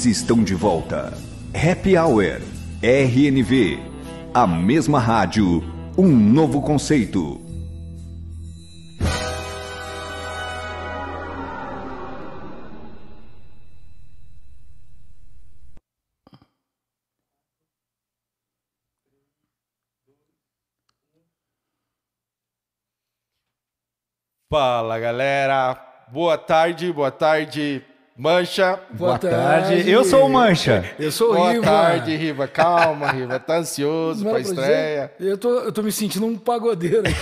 Eles estão de volta. Happy Hour RNV. A mesma rádio, um novo conceito. Fala galera, boa tarde, boa tarde, Mancha. Boa, boa tarde. tarde. Eu sou o Mancha. Eu sou o boa Riva. Boa tarde, Riva. Calma, Riva. Tá ansioso para a estreia. Eu tô, eu tô me sentindo um pagodeiro aqui.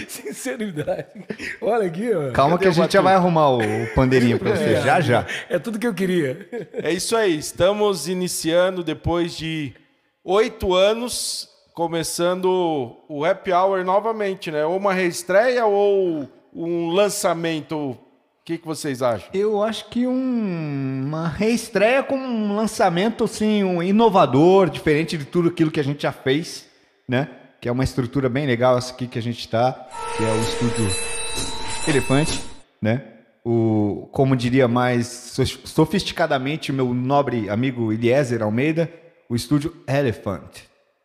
Sinceridade. Olha aqui, ó. Calma Cadê que a gente já vai arrumar o pandeirinho para você, é, já já. É tudo que eu queria. É isso aí. Estamos iniciando depois de oito anos começando o Happy Hour novamente, né? Ou uma reestreia ou um lançamento. O que, que vocês acham? Eu acho que um, uma reestreia com um lançamento assim, um inovador, diferente de tudo aquilo que a gente já fez, né? Que é uma estrutura bem legal essa aqui que a gente está, que é o estúdio Elefante, né? O, como diria mais sofisticadamente o meu nobre amigo Eliezer Almeida, o estúdio Elephant,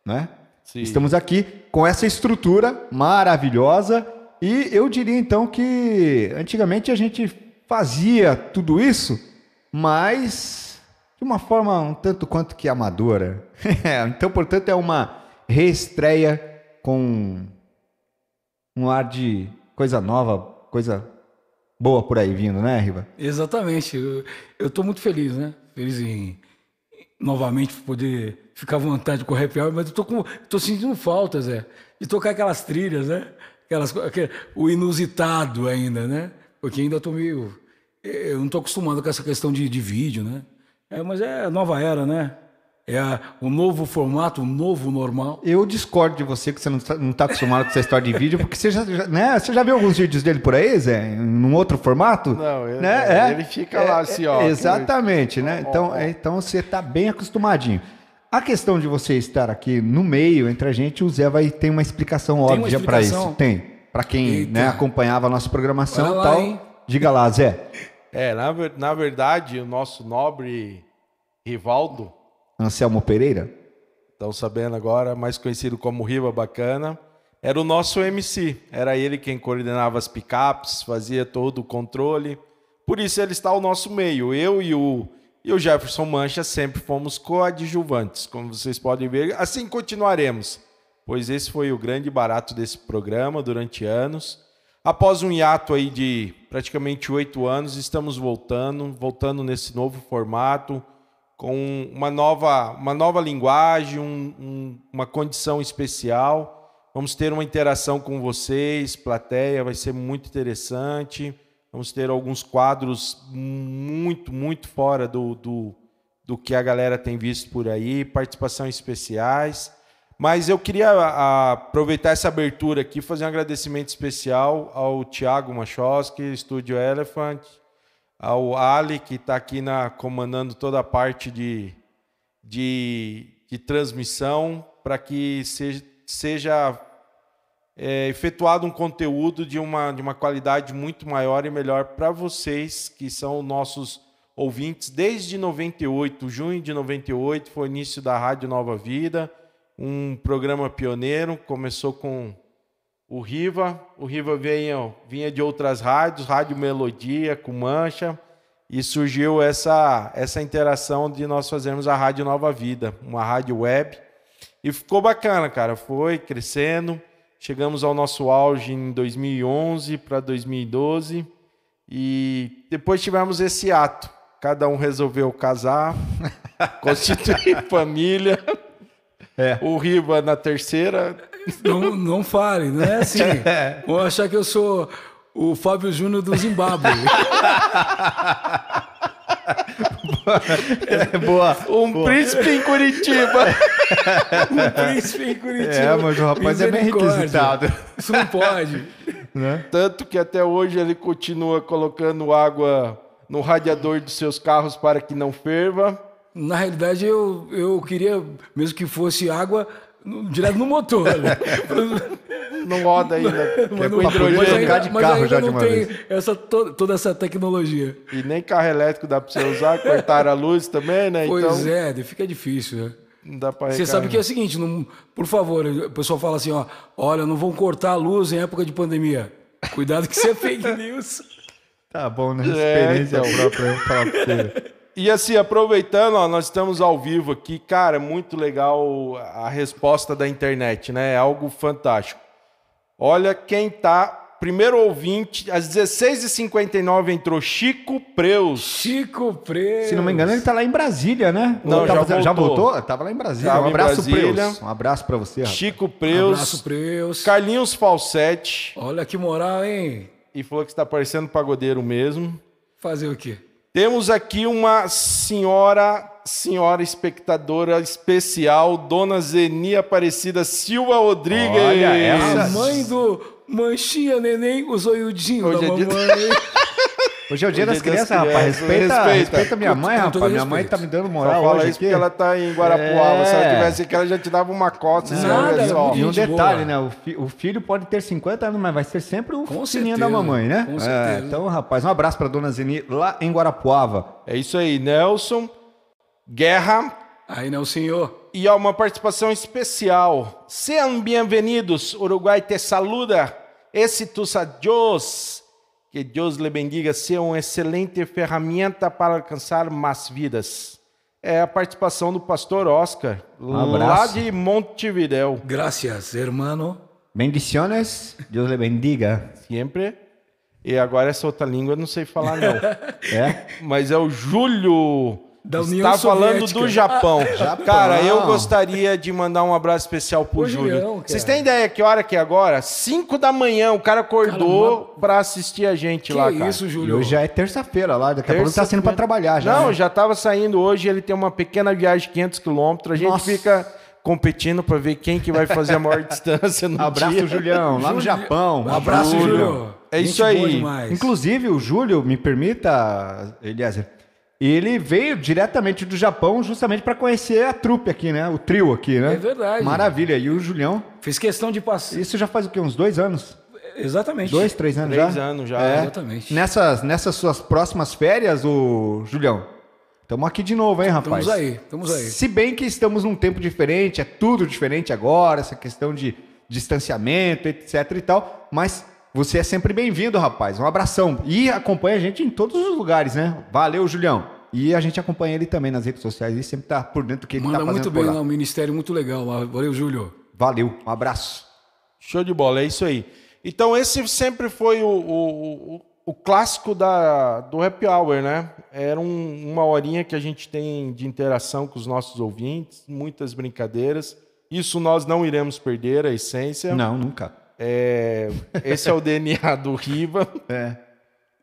né? Sim. Estamos aqui com essa estrutura maravilhosa e eu diria então que antigamente a gente fazia tudo isso, mas de uma forma um tanto quanto que amadora. então, portanto, é uma reestreia com um ar de coisa nova, coisa boa por aí vindo, né, Riva? Exatamente. Eu estou muito feliz, né? Feliz em novamente poder ficar à vontade com o happy mas eu tô, com, tô sentindo falta, Zé, de tocar aquelas trilhas, né? Aquelas, aquele, o inusitado ainda, né? Porque ainda tô meio. Eu não tô acostumado com essa questão de, de vídeo, né? É, mas é a nova era, né? É a, o novo formato, o novo normal. Eu discordo de você que você não está, não tá acostumado com essa história de vídeo, porque você já, né, você já viu alguns vídeos dele por aí, Zé? Num outro formato? Não, ele, né? é, ele fica lá assim, ó. Exatamente, né? Então, é, então você está bem acostumadinho. A questão de você estar aqui no meio entre a gente, o Zé vai ter uma explicação Tem óbvia para isso. Tem. Para quem né, acompanhava a nossa programação e tal. Hein? Diga lá, Zé. É, na, na verdade, o nosso nobre Rivaldo. Anselmo Pereira. Estão sabendo agora, mais conhecido como Riva Bacana. Era o nosso MC. Era ele quem coordenava as picapes, fazia todo o controle. Por isso ele está ao nosso meio. Eu e o e o Jefferson Mancha sempre fomos coadjuvantes, como vocês podem ver. Assim continuaremos, pois esse foi o grande barato desse programa durante anos. Após um hiato aí de praticamente oito anos, estamos voltando, voltando nesse novo formato, com uma nova, uma nova linguagem, um, um, uma condição especial. Vamos ter uma interação com vocês, plateia, vai ser muito interessante. Vamos ter alguns quadros muito, muito fora do, do, do que a galera tem visto por aí, participações especiais. Mas eu queria aproveitar essa abertura aqui, fazer um agradecimento especial ao Tiago Machoski, Estúdio Elephant, ao Ali, que está aqui na, comandando toda a parte de, de, de transmissão, para que seja, seja é, efetuado um conteúdo de uma, de uma qualidade muito maior e melhor para vocês, que são nossos ouvintes. Desde 98, junho de 98, foi o início da Rádio Nova Vida, um programa pioneiro, começou com o Riva. O Riva vinha, vinha de outras rádios, Rádio Melodia, com Mancha, e surgiu essa, essa interação de nós fazermos a Rádio Nova Vida, uma rádio web. E ficou bacana, cara, foi crescendo. Chegamos ao nosso auge em 2011 para 2012 e depois tivemos esse ato. Cada um resolveu casar, constituir família. É. O Riva na terceira. Não, não fale, não é assim. Vou achar que eu sou o Fábio Júnior do Zimbábue. é, boa. Um boa. príncipe em Curitiba. um príncipe em Curitiba. É, mas o rapaz é bem requisitado. Isso não pode. Né? Tanto que até hoje ele continua colocando água no radiador dos seus carros para que não ferva. Na realidade, eu, eu queria, mesmo que fosse água, direto no motor. Não roda ainda. Mas é com mas hidrogênio. trocar ainda, de mas carro ainda já de não uma tem vez. essa, to- toda essa tecnologia. E nem carro elétrico dá pra você usar, cortaram a luz também, né? Pois então é, fica difícil, né? não dá pra Você sabe que é o seguinte, não- por favor, o pessoal fala assim, ó, olha, não vão cortar a luz em época de pandemia. Cuidado que isso é fake news. Tá bom, né? É, Experiência então. própria, falar pra você. E assim, aproveitando, ó, nós estamos ao vivo aqui, cara, muito legal a resposta da internet, né? É algo fantástico. Olha quem tá. Primeiro ouvinte, às 16h59 entrou Chico Preus. Chico Preto. Se não me engano, ele tá lá em Brasília, né? Não, tava- já já voltou. voltou. Tava lá em Brasília. Tava um abraço, Brasília. Preus. Um abraço pra você, rapaz. Chico Preus. Abraço, Preus. Carlinhos Falsetti. Olha que moral, hein? E falou que está parecendo pagodeiro mesmo. Fazer o quê? Temos aqui uma senhora, senhora espectadora especial, Dona Zeni Aparecida Silva Rodrigues. Olha, essa- A mãe do Manchinha Neném, o zoiudinho Hoje da é dia- mamãe. Hoje é o dia das é das crianças, rapaz. Respeita, Respeita. respeita minha mãe, rapaz. Minha mãe tá me dando Só moral fala hoje isso aqui. porque ela tá em Guarapuava. Se ela É. tivesse aqui, ela já te dava uma assim, Nada, olha só. E um detalhe, boa. né? O, fi- o filho pode ter 50 anos, mas vai ser sempre o Com filhinho certeza, da mamãe, né? com É, certeza. então, rapaz, um abraço pra dona Zeni lá em Guarapuava. É isso aí, Nelson. Guerra. Aí não, senhor. E há uma participação especial. Sejam bem-vindos. Uruguai te saluda. Éxitos a Deus. Que Deus lhe bendiga. Seja uma excelente ferramenta para alcançar mais vidas. É a participação do pastor Oscar, lá abraço. de Montevidéu. Gracias, hermano. Bendiciones, Deus lhe bendiga. Sempre. E agora essa outra língua eu não sei falar, não. É? Mas é o Júlio. Da União Está falando Soviética. do Japão. Japão. Cara, eu gostaria de mandar um abraço especial pro Ô, Júlio. Julião. Vocês têm ideia que hora que é agora? 5 da manhã, o cara acordou pra assistir a gente Que lá, cara. isso, E Júlio? hoje já é terça-feira lá, daqui a pouco tá saindo pra Terça-feira. trabalhar já. Não, né? já tava saindo hoje, ele tem uma pequena viagem de 500 quilômetros. A gente Nossa. fica competindo pra ver quem que vai fazer a maior distância no Abraço, dia. Julião, lá no Japão. Um abraço, Júlio. É Gente isso aí. Inclusive, o Júlio, me permita, Eliezer, ele veio diretamente do Japão justamente para conhecer a trupe aqui, né? O trio aqui, né? É verdade. Maravilha. E o Julião, Fez questão de passar. isso já faz o quê? Uns dois anos? Exatamente. Dois, três anos Três já? anos já. É. Exatamente. Nessas, nessas suas próximas férias, o Julião, estamos aqui de novo, hein, rapaz? Estamos aí, estamos aí. Se bem que estamos num tempo diferente, é tudo diferente agora, essa questão de distanciamento, etc e tal, mas você é sempre bem-vindo, rapaz. Um abração. E acompanha a gente em todos os lugares, né? Valeu, Julião. E a gente acompanha ele também nas redes sociais e sempre tá por dentro do que ele Manda tá fazendo muito por bem lá. lá, um ministério muito legal lá. Valeu, Júlio. Valeu, um abraço. Show de bola, é isso aí. Então, esse sempre foi o, o, o, o clássico da, do Happy Hour, né? Era um- uma horinha que a gente tem de interação com os nossos ouvintes, muitas brincadeiras. Isso nós não iremos perder, a essência. Não, nunca. É, esse é o DNA do Riva. É.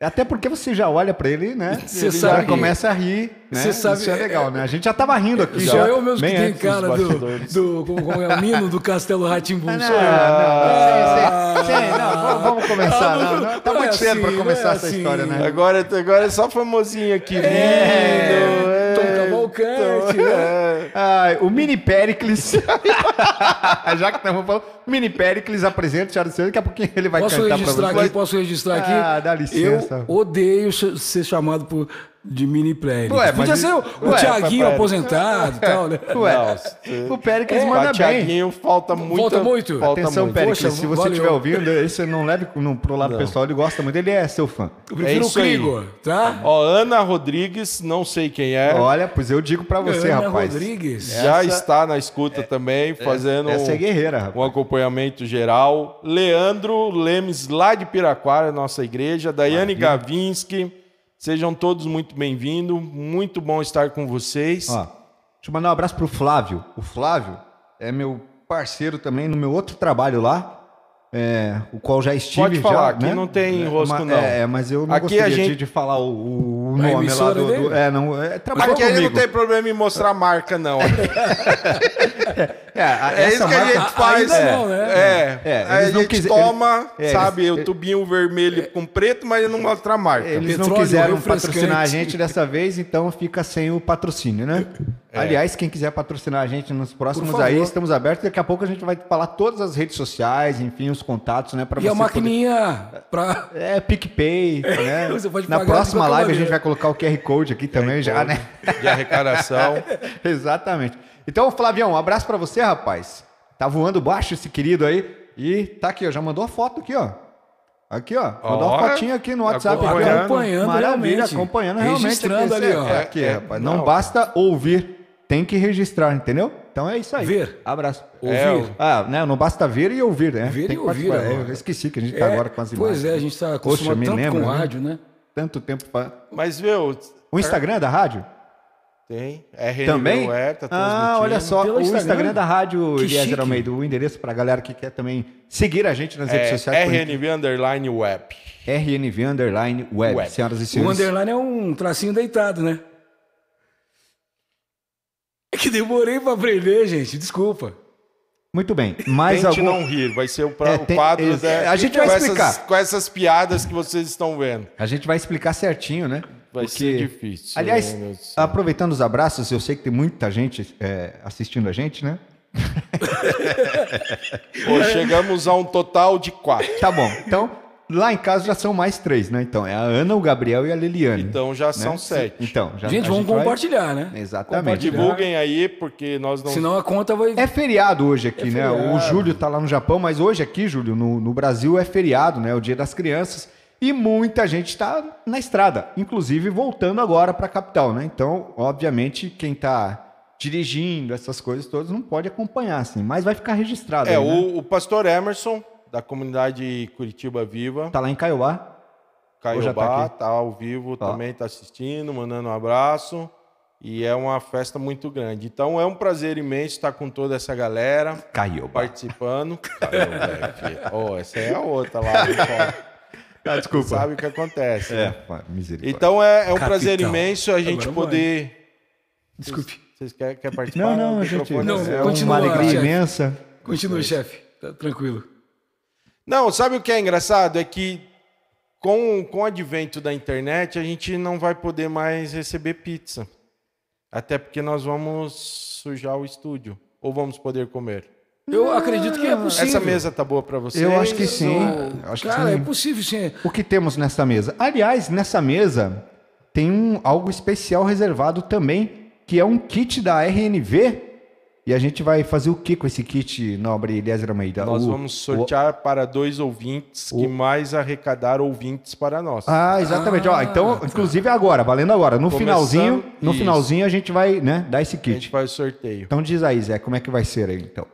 Até porque você já olha pra ele, né? Você ele sabe- já começa a rir. Né? Você sabe- Isso é legal, né? A gente já tava rindo aqui. Sou já, eu mesmo que tenho dos cara do, bastidores. do. Como, como é o Nino do Castelo Ratimbu. Não, não, Sou eu. não, sem- sem- não, vamos- começar. Não, não, tá Não é muito cedo pra assim, começar não é essa assim. história, né? Agora, agora é só famosinho aqui. lindo, É, Tom é, Cavalcante, né? Ai, o Mini Pericles. Já que estamos falando, o Mini Pericles apresenta o Santos, daqui a pouquinho ele vai Posso cantar pra registrar você. aqui? Posso registrar aqui? Ah, dá licença. Eu odeio ser chamado por, de mini player. Ué, Podia mas- ser o, o ué, Tiaguinho papai. aposentado e tal, né? Ué, Não, o Pericles É, manda bem. Tiaguinho falta muito. Falta muito? Falta Atenção, muito. Poxa, se você estiver ouvindo, esse não leve no, pro lado pessoal, ele gosta muito, ele é seu fã. Eu prefiro É o. Krigor, tá? Ó, Ana Rodrigues, não sei quem é. Olha, pois eu digo pra você, Ana rapaz. Rodrigues. já essa- está na escuta também, fazendo Essa é um, guerreira, rapaz. um acompanhamento geral. Leandro Lemes, lá de Piraquara, nossa igreja. Daiane Gavinski, sejam todos muito bem-vindos. Muito bom estar com vocês. Ó, deixa eu mandar um abraço pro Flávio. O Flávio é meu parceiro também no meu outro trabalho lá, é, o qual já estive. Pode falar, já, aqui né? não tem É, rosco, ma- não. É, mas eu não Aqui gostaria gente- de, falar o, o A nome lá do... do- dele? é, não, é, Aqui ele não comigo. tem problema em mostrar a marca, não. É, a- É essa isso que a gente faz. ainda não, né? É. É, eles a não gente toma, eles- é, sabe, eles- o tubinho vermelho com preto, mas não mostra a marca. Eles não quiseram patrocinar a gente dessa vez, então fica sem o patrocínio, né? É. Aliás, quem quiser patrocinar a gente nos próximos aí, estamos abertos. Daqui a pouco a gente vai falar todas as redes sociais, enfim, os contatos, né? Pra E a você maquininha pra. poder- É, PicPay, né? você pode Na próxima live a gente maneira. vai colocar o QR Code aqui também já, né? De arrecadação. Exatamente. Então, Flavião, um abraço pra você, rapaz. Tá voando baixo esse querido aí. E tá aqui, ó. Já mandou a foto aqui, ó. Aqui, ó. Mandou Ó, uma fotinha aqui no WhatsApp. acompanhando. Acompanhando Maravilha, realmente. acompanhando realmente. Registrando aqui, ali, é- ó. É aqui, É, rapaz. não. Não basta ouvir, tem que registrar, entendeu? Então é isso aí. Ver. Abraço. É, Ouvir. Ah, né? Não basta ver e ouvir, né? Ver tem e que ouvir. É, eu esqueci que a gente tá agora com as imagens. Pois é, a gente está Poxa, acostumado me tanto lembra, com né? rádio, né? Tanto tempo pra... Mas, viu, O Instagram é da rádio? Tem. RN Também? Web, tá ah, olha só, Pelo o Instagram, Instagram? da rádio Que Eliezer. Almeida, o endereço pra galera que quer também seguir a gente nas redes É, sociais. por RNV Underline Web. RNV Underline Web, Web. senhoras e O senhores. underline é um tracinho deitado, né? É que demorei pra aprender, gente. Desculpa. Muito bem. Mais Tente algum... não rir, vai ser o, pra- É, o tem- quadro ex- da- a gente vai com explicar. Essas, com essas piadas que vocês estão vendo. A gente vai explicar certinho, né? Vai ser difícil, Aliás, aproveitando os abraços, eu sei que tem muita gente é, assistindo a gente, né? Pô, chegamos a um total de quatro. Tá bom. Então, lá em casa já são mais três, né? Então, é a Ana, o Gabriel e a Liliane. Então já né? são sete. Então, já gente, vamos vai- compartilhar, né? Exatamente. Divulguem aí, porque nós não. Senão a conta vai. É feriado hoje aqui, É né? O feriado. Júlio tá lá no Japão, mas hoje aqui, Júlio, no, no Brasil é feriado, né? O Dia das Crianças. E muita gente está na estrada, inclusive voltando agora para a capital, né? Então, obviamente, quem está dirigindo essas coisas todas não pode acompanhar, assim, mas vai ficar registrado. É, aí, né? o, o pastor Emerson, da comunidade Curitiba Viva, Tá lá em Caiobá. Tá Caiobá, aqui? tá ao vivo, Ó. também tá assistindo, mandando um abraço. E é uma festa muito grande. Então é um prazer imenso estar com toda essa galera Caiobá. participando. Caiobá, oh, essa é a outra lá. né? Ah, desculpa. Sabe o que acontece. É, né? misericórdia. Então é, é um Capital. prazer imenso a gente poder. Desculpe. Vocês querem, querem participar? Não, não, gente. Não, é continua, uma alegria chefe. imensa. Continua, chefe. Tá tranquilo. Não, sabe o que é engraçado? É que com, com o advento da internet, a gente não vai poder mais receber pizza. Até porque nós vamos sujar o estúdio. Ou vamos poder comer. Eu acredito que é possível. Essa mesa tá boa para vocês? Eu acho que sim. Ou- acho que Cara, sim. é possível sim. O que temos nessa mesa? Aliás, nessa mesa tem um, algo especial reservado também, que é um kit da RNV. E a gente vai fazer o que com esse kit, nobre Eliezer Almeida? Nós O- vamos sortear para dois ouvintes que mais arrecadar ouvintes para nós. o- Ah, exatamente. Ó, Ah, então, tá. inclusive agora, valendo agora. No Começando- finalzinho, no Isso. finalzinho a gente vai, né, dar esse a gente kit. faz o sorteio. Então diz aí, Zé, como é que vai ser aí, então?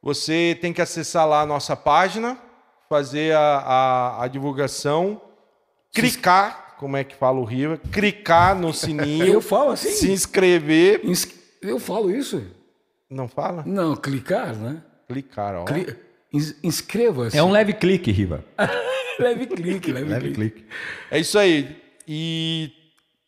Você tem que acessar lá a nossa página, fazer a, a, a divulgação, clicar, como é que fala o Riva, clicar no sininho, Eu falo assim? se inscrever. Ins- Eu falo isso? Não fala? Não, clicar, né? Clicar, ó. Cli... ins- Inscreva-se. É um leve clique, Riva. leve clique, leve, Leve clique. clique. É isso aí. E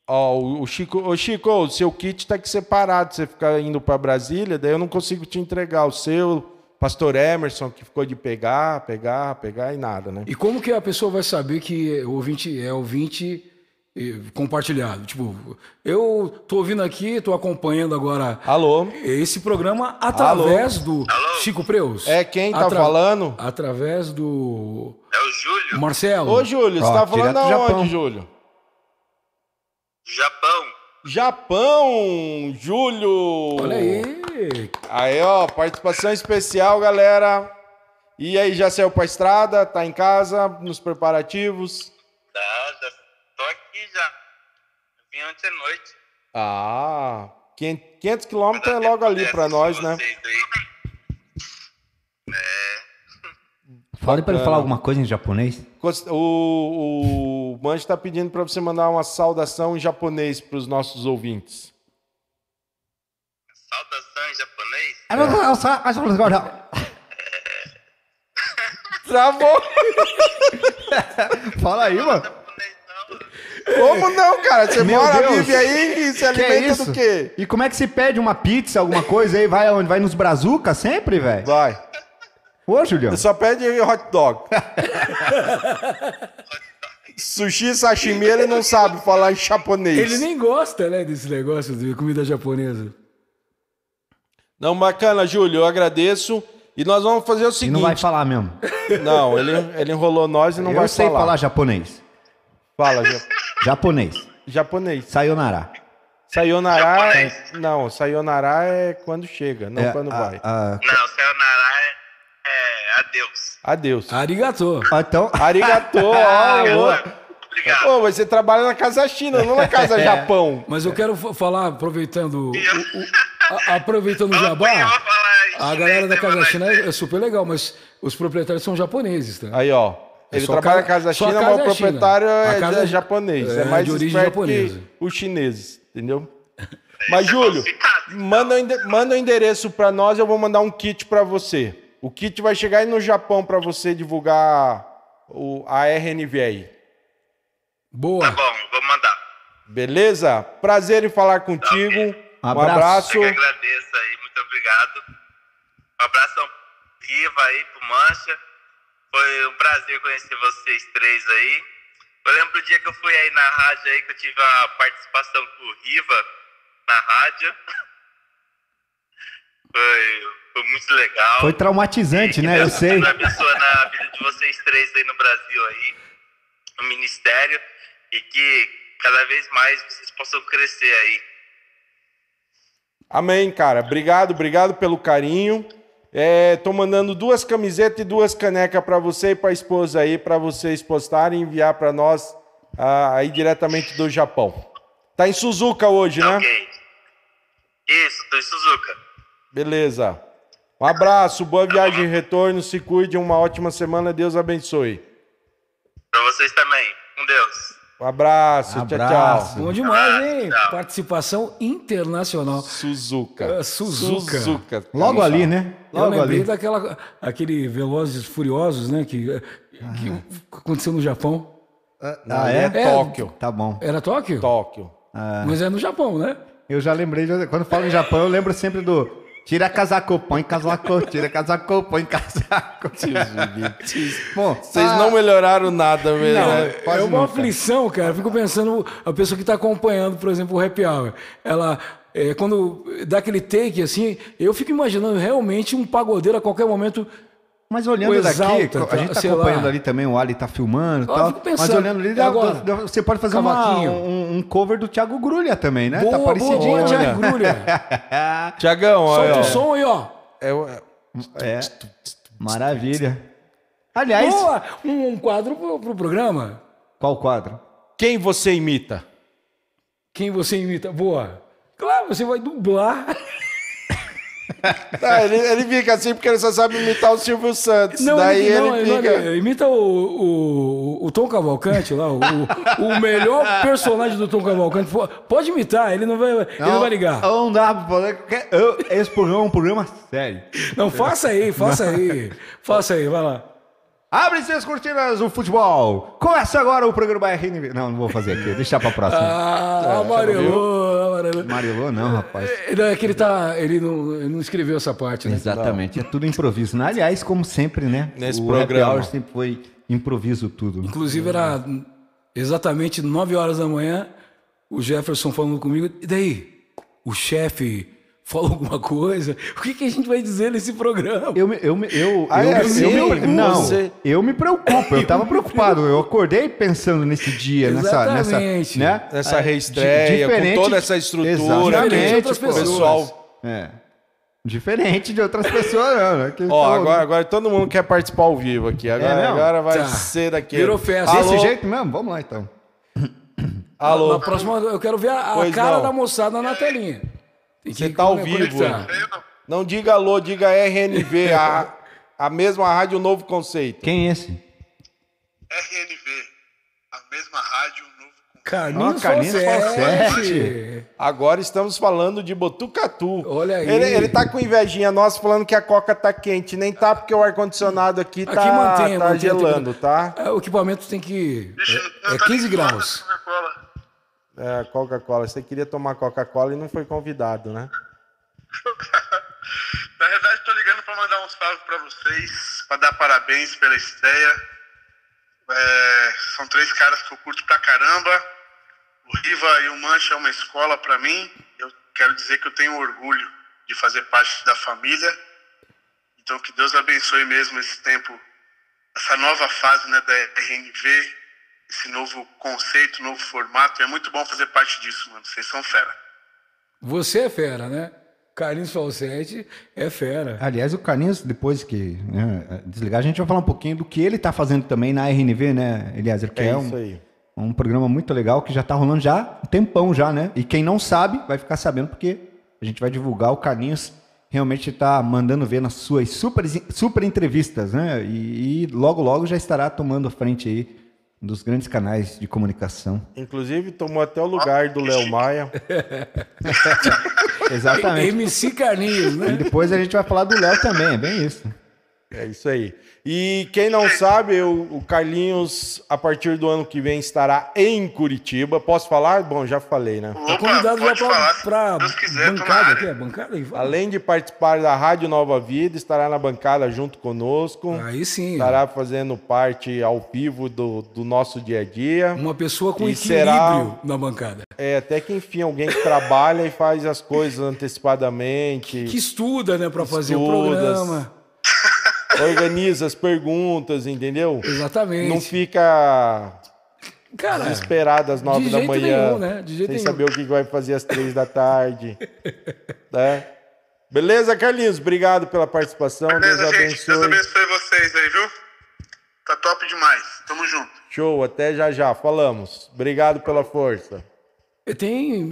ó, o Chico, ô Chico, o seu kit tá aqui separado. Você ficar indo para Brasília, daí eu não consigo te entregar o seu. Pastor Emerson que ficou de pegar, pegar, pegar e nada, né? E como que a pessoa vai saber que o ouvinte é ouvinte compartilhado? Tipo, eu tô ouvindo aqui, tô acompanhando agora Alô? esse programa através do Chico Preus. É quem tá Atra- falando? Através do É o Júlio, Marcelo. Ô, Júlio, você tá falando aonde, Júlio? Japão. Japão, Júlio! Olha aí. Aí, ó, participação especial, galera. E aí, já saiu pra estrada? Tá em casa, nos preparativos? Tá, já. Vim ontem à noite. Ah, 500 quilômetros é logo ali pra nós, né? Aí. Fala para ele falar alguma coisa em japonês. O, o Manjo tá pedindo pra você mandar uma saudação em japonês pros nossos ouvintes. Saudação em japonês. Travou! Fala aí, mano. Japonês. Como não, cara? Você Meu mora, Deus. vive aí e se Que é alimenta do quê? E como é que se pede uma pizza, alguma coisa aí? Vai aonde? Vai nos brazuca sempre, velho? Vai. Ô, Julião. Você só pede hot dog. Sushi, sashimi, ele não sabe falar em japonês. Ele nem gosta, né, desse negócio de comida japonesa. Não, bacana, Júlio, eu agradeço. E nós vamos fazer o E seguinte. não vai falar mesmo. Não, ele, ele enrolou nós e não eu vai sei falar. falar japonês. Fala, ja- Japonês. japonês. Sayonara. Sayonara. Japonês. Não, sayonara é quando chega, não É, quando a- vai. a- Não, sayonara é, é adeus. Adeus. Arigato. ah, então. Arigato, Ah, ó, boa. Obrigado. Ô, mas você trabalha na Casa China, não na Casa Japão. Mas eu quero fa- falar, aproveitando o, o- a- aproveitando o Jabá, a chinês, galera da né, Casa mas- China é é super legal, mas os proprietários são japoneses, tá? Aí, ó. Ele só trabalha na ca- Casa só a China, casa mas o é China. proprietário A é, casa é é- japonês. É, é mais de origem esperto japonesa. que os chineses, entendeu? Mas, é Júlio, manda o manda o endereço pra nós, eu vou mandar um kit pra você. O kit vai chegar aí no Japão pra você divulgar o, a RNV aí. Boa. Tá bom, vou mandar. Beleza? Prazer em falar contigo. Um Abraço. abraço. Eu que agradeço aí, muito obrigado. Um abração Riva aí pro Mancha. Foi um prazer conhecer vocês três aí. Eu lembro do dia que eu fui aí na rádio aí, que eu tive a participação com o Riva na rádio. Foi, foi muito legal. Foi traumatizante, né? Eu sei. abençoe na vida de vocês três aí no Brasil aí, no ministério, e que cada vez mais vocês possam crescer aí. Amém, cara. Obrigado, obrigado pelo carinho. É, tô mandando duas camisetas e duas canecas para você e para a esposa aí, para vocês postarem e enviar para nós ah, aí diretamente do Japão. Tá em Suzuka hoje, Tá né? ok? Isso, tô em Suzuka. Beleza. Um abraço, boa viagem e retorno. Se cuide, uma ótima semana. Deus abençoe. Pra vocês também. Com Deus. Um abraço, Abraço. tchau, Bom demais, hein? Tchau. Participação internacional. tchau. Suzuka. É, Suzuka. Suzuka. Logo ali, né? Eu Logo lembrei ali. daquela aquele Velozes Furiosos, né? Que, que aconteceu no Japão. Ah, é? é? Tóquio. Tá bom. Era Tóquio? Tóquio. Mas é no Japão, né? Eu já lembrei, quando falo em Japão, eu lembro sempre do tira casaco, põe casaco, tira casaco, põe casaco. Bom, Vocês ah, não melhoraram nada mesmo. Não, né? é uma nunca. aflição, cara. Eu fico pensando, a pessoa que está acompanhando, por exemplo, o Happy Hour, ela, é, quando dá aquele take assim, eu fico imaginando realmente um pagodeiro a qualquer momento. Mas olhando o daqui, exalta, a gente tá acompanhando lá. ali também, o Ali tá filmando e Eu tal. fico pensando, mas olhando ali, agora? dá- você pode fazer uma- um, um cover do Thiago Grulha também, né? tá boa, boa, parecidinho, boa? Thiago Grulha. Tiagão, olha. Solta o som aí, ó. É o- É. Maravilha. Aliás, Boa, um, um quadro pro, pro programa. qual quadro? Quem você imita? Quem você imita? Boa. Claro, você vai dublar. Ah, ele, ele fica assim porque ele só sabe imitar o Silvio Santos. Não, Daí ele, ele, não, ele- fica. ele imita o, o, o Tom Cavalcante lá, o, o melhor personagem do Tom Cavalcante. Pode imitar, ele não vai, ele não vai ligar. Não dá pra fazer. Esse programa é um programa sério. Não, faça aí, faça aí. Faça aí, vai lá. Abre-se as cortinas do futebol. Começa agora o programa RNV. Não, não vou fazer aqui. Deixa pra próxima. Ah, amarelou, amarelou. Marilô, não, rapaz. É que ele, tá, ele, não, ele não escreveu essa parte, né? Exatamente, é tudo improviso. né? Aliás, como sempre, né? Nesse o programa. Happy Hour sempre foi improviso tudo. Inclusive, era exatamente 9 horas da manhã, o Jefferson falando comigo. E daí? O chefe falou alguma coisa? O que, que a gente vai dizer nesse programa? Eu, me- eu, eu, Ah, eu, é assim? eu me, não, Você- eu me preocupo. Eu tava preocupado. Eu acordei pensando nesse dia, nessa, nessa, né? Essa É, reestreia, di- com toda essa estrutura. Diferente de Exatamente, pessoas. Pessoal. É. Diferente de outras pessoas, não. né? Que Ó, agora, agora todo mundo quer participar ao vivo aqui. Agora, mesmo? agora vai Tá. ser daquele. Virou festa. Desse Alô? jeito mesmo? Vamos lá, então. Alô? Na próxima, eu quero ver a, a cara não. da moçada na telinha. Tem Você tá ao vivo. Não diga alô, diga RNV, a, a mesma rádio, um novo conceito. Quem é esse? RNV, a mesma rádio, um novo Carlinhos Ó, Carlinhos Falsete. Falsete. Agora estamos falando de Botucatu. Olha aí. Ele, ele tá com invejinha nossa falando que a coca tá quente. Nem tá porque o ar-condicionado aqui tá, Aqui mantém, tá mantém gelando, temperatura. tá? É, O equipamento tem que. É, é tá 15 nem falando graus. Coca-Cola. É, Coca-Cola. Você queria tomar Coca-Cola e não foi convidado, né? Na verdade, tô ligando para mandar um salve para vocês, para dar parabéns pela estreia. É, são três caras que eu curto pra caramba. O Riva e o Mancha é uma escola para mim. Eu quero dizer que eu tenho orgulho de fazer parte da família. Então, que Deus abençoe mesmo esse tempo, essa nova fase né, da RNV, esse novo conceito, novo formato. É muito bom fazer parte disso, mano. Vocês são fera. Você é fera, né? Carlinhos Falsetti é fera. Aliás, o Carlinhos, depois que né, desligar, a gente vai falar um pouquinho do que ele está fazendo também na RNV, né, Eliezer? Que É, é, isso um, aí. um programa muito legal que já está rolando já há um tempão já, né? E quem não sabe vai ficar sabendo porque a gente vai divulgar. O Carlinhos realmente está mandando ver nas suas super, super entrevistas, né? E, e logo, logo já estará tomando a frente aí dos grandes canais de comunicação. Inclusive, tomou até o lugar do Léo Maia. Exatamente. MC Carlinhos, E né? depois a gente vai falar do Léo também, é bem isso. É isso aí. E quem não sabe, o, o Carlinhos, a partir do ano que vem, estará em Curitiba. Posso falar? Bom, já falei, né? Tá convidado já pode falar, pra, pra se Deus quiser, tô na bancada aqui, é bancada aí. Além de participar da Rádio Nova Vida, estará na bancada junto conosco. Aí sim. Estará fazendo parte ao vivo do, do nosso dia a dia. uma pessoa com E equilíbrio será- na bancada. É, até que enfim, alguém que trabalha e faz as coisas antecipadamente. Que estuda, né, pra fazer o programa. Organiza as perguntas, entendeu? Exatamente. Não fica Cara, desesperado às nove de da jeito manhã, nenhum, né? De jeito sem nenhum. saber o que vai fazer às três da tarde, né? Beleza, Carlinhos? Obrigado pela participação. Beleza, Deus gente. Deus abençoe. abençoe vocês aí, viu? Tá top demais. Tamo junto. Show, até já já. Falamos. Obrigado pela força. tem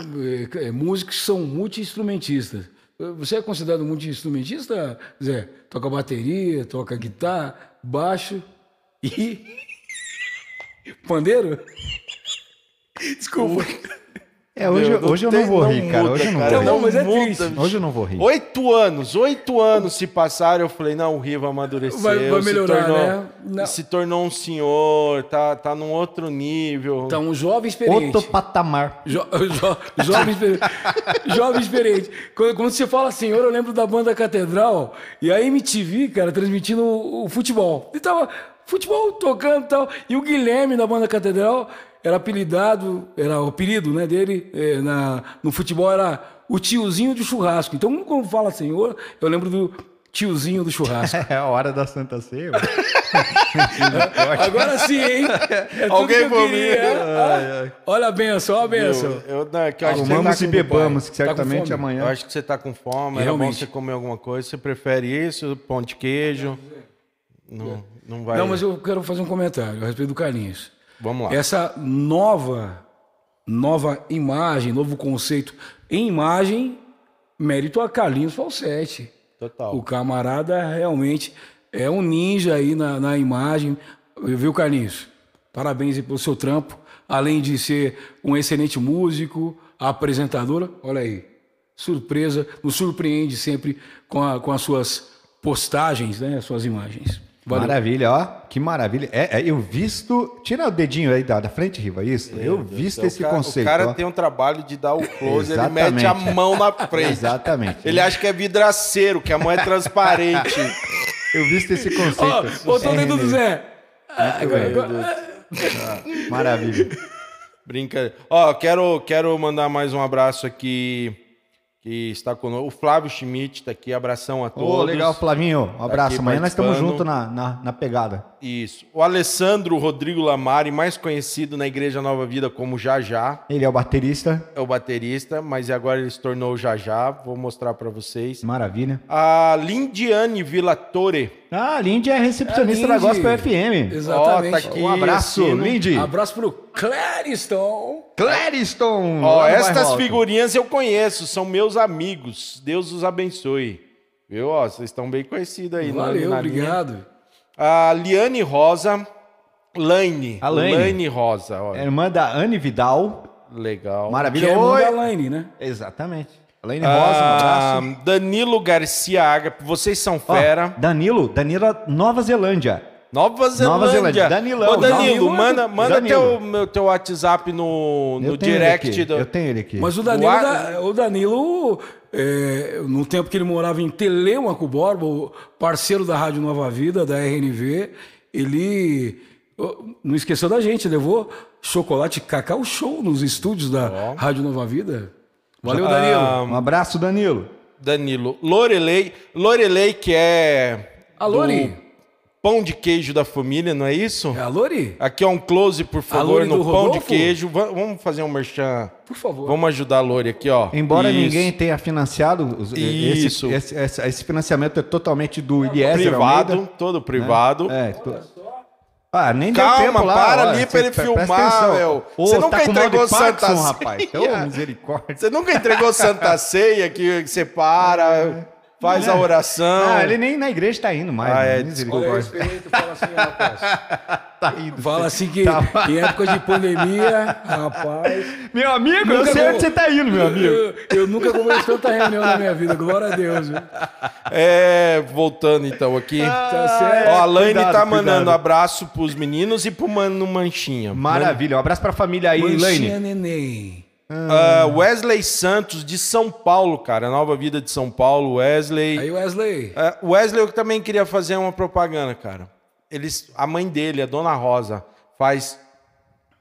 é, músicos que são multi-instrumentistas. Você é considerado multi-instrumentista, Zé? Toca bateria, toca guitarra, baixo e. Pandeiro? Desculpa. É, hoje, Meu, hoje eu não vou rir, cara. muda, Hoje eu não cara. vou rir. Não, mas é muda, triste. Hoje eu não vou rir. Oito anos, oito anos se passaram, eu falei, não, o Riva amadureceu, Vai- vai melhorar, se tornou, né? Não. se tornou um senhor, tá, tá num outro nível. Tá um jovem experiente. Outro patamar. Jo, jo, jovem, experiente. jovem experiente. Quando, quando você fala senhor, eu lembro da banda Catedral e a MTV, cara, transmitindo o, o futebol. E tava futebol tocando e tal. E o Guilherme da banda Catedral era apelidado, era o apelido né, dele eh, na, no futebol era o tiozinho do churrasco. Então, quando fala senhor, eu lembro do tiozinho do churrasco. É a hora da Santa Ceia. Agora sim, hein? É tudo Alguém que eu for queria. ver. Ah, Olha a benção, olha a benção. Eu, eu, não, que eu acho que você Comamos tá e com- bebamos, que Tá certamente fome? amanhã. Eu acho que você tá com fome, era bom você comer alguma coisa. Você prefere isso, pão de queijo? Não, não vai. Não, mas eu quero fazer um comentário a respeito do Carlinhos. Vamos lá. Essa nova, nova imagem, novo conceito em imagem, mérito a Carlinhos Falsetti. Total. O camarada realmente é um ninja aí na, na imagem. Viu, Carlinhos? Parabéns aí pelo seu trampo. Além de ser um excelente músico, apresentadora, olha aí, surpresa, nos surpreende sempre com, a- com as suas postagens, né? As suas imagens. Valeu. Maravilha, ó. Que maravilha. É, é, eu visto. Tira o dedinho aí da, da frente, Riva, isso. eu visto esse cara, conceito. O cara ó. tem um trabalho de dar o close, ele mete a mão na frente. Exatamente. Ele acha que é vidraceiro, que a mão é transparente. Eu visto esse conceito. Ó, botou o É, dedo do Zé. Ah, Maravilha. Brincadeira. Ó, quero, quero mandar mais um abraço aqui que está conosco. O Flávio Schmidt está aqui. Abração a todos. Ô, legal, Flavinho. Um abraço. aqui Amanhã nós estamos juntos na, na, na pegada. Isso. O Alessandro Rodrigo Lamari, mais conhecido na Igreja Nova Vida como Jajá. Ele é o baterista. É o baterista, mas agora ele se tornou o Jajá. Vou mostrar para vocês. Maravilha. A Lindiane Villatore. Ah, a Lindy é recepcionista É, da. Gospel FM. Exatamente. Ó, tá aqui. Um abraço, assino. Lindy. Abraço pro Clariston. Clériston. Ó, no estas figurinhas eu conheço, são meus amigos. Deus os abençoe. Viu? Ó, vocês estão bem conhecidos aí. na- Valeu, na linha. obrigado. A Liane Rosa. Laine. A Laine. Rosa. Ó, É irmã da Anne Vidal. Legal. Que Maravilha. é irmã Oi. da Laine, né? Exatamente. Elaine Rosa, um Ah, abraço. Danilo Garcia Agape. Vocês são Ó, fera. Danilo, Danilo, Nova Zelândia. Nova Zelândia. Nova Zelândia. Danilão. Ô, Danilo, Danilo. manda, manda Danilo. Teu, meu, teu WhatsApp no, no direct. do- Eu tenho ele aqui. Mas o Danilo, ar- da- o Danilo é, no tempo que ele morava em Telêmaco Borba, o parceiro da Rádio Nova Vida, da RNV, ele não esqueceu da gente, levou chocolate Cacau Show nos estúdios da Rádio Nova Vida. Valeu, Danilo. Ah, Um abraço, Danilo. Danilo. Lorelei. Lorelei, que é. a Lori. Pão de queijo da família, não é isso? É a Lori? Aqui é um close, por favor, no pão de Rodolfo? queijo. Va- Vamos fazer um merchan. Por favor. Vamos ajudar a Lori aqui, ó. Embora Isso. ninguém tenha financiado, os- Isso. Esse, esse, esse- esse financiamento é totalmente do Eliezer Privado, Almeida. todo privado. É, to- Ah, nem deu Calma, tempo lá. para ó, ali pra ele filmar, meu. Ô, Você nunca tá entregou Santa Parkinson, Ceia. rapaz. Ô, misericórdia. Você nunca entregou Santa Ceia que que você para, faz a oração. Ah, ele nem na igreja tá indo mais. Ah, né? é, misericórdia. Respeito, fala assim, rapaz. Tá indo. Fala assim que Tá. em época de pandemia, rapaz. Meu amigo, eu sei onde você tá indo, meu amigo. Eu, eu nunca cometi tanta reunião na minha vida, glória a Deus. Viu? É, voltando então aqui. Tá certo. Ó, a Laine cuidado, tá mandando cuidado. abraço pros meninos e pro Mano Manchinha. Maravilha. Um abraço pra família aí, Manchinha Elaine. neném. Ah, Wesley Santos, de São Paulo, cara. Nova Vida de São Paulo, Wesley. Aí, Wesley. O Wesley eu também queria fazer uma propaganda, cara. Eles, a mãe dele, a Dona Rosa, faz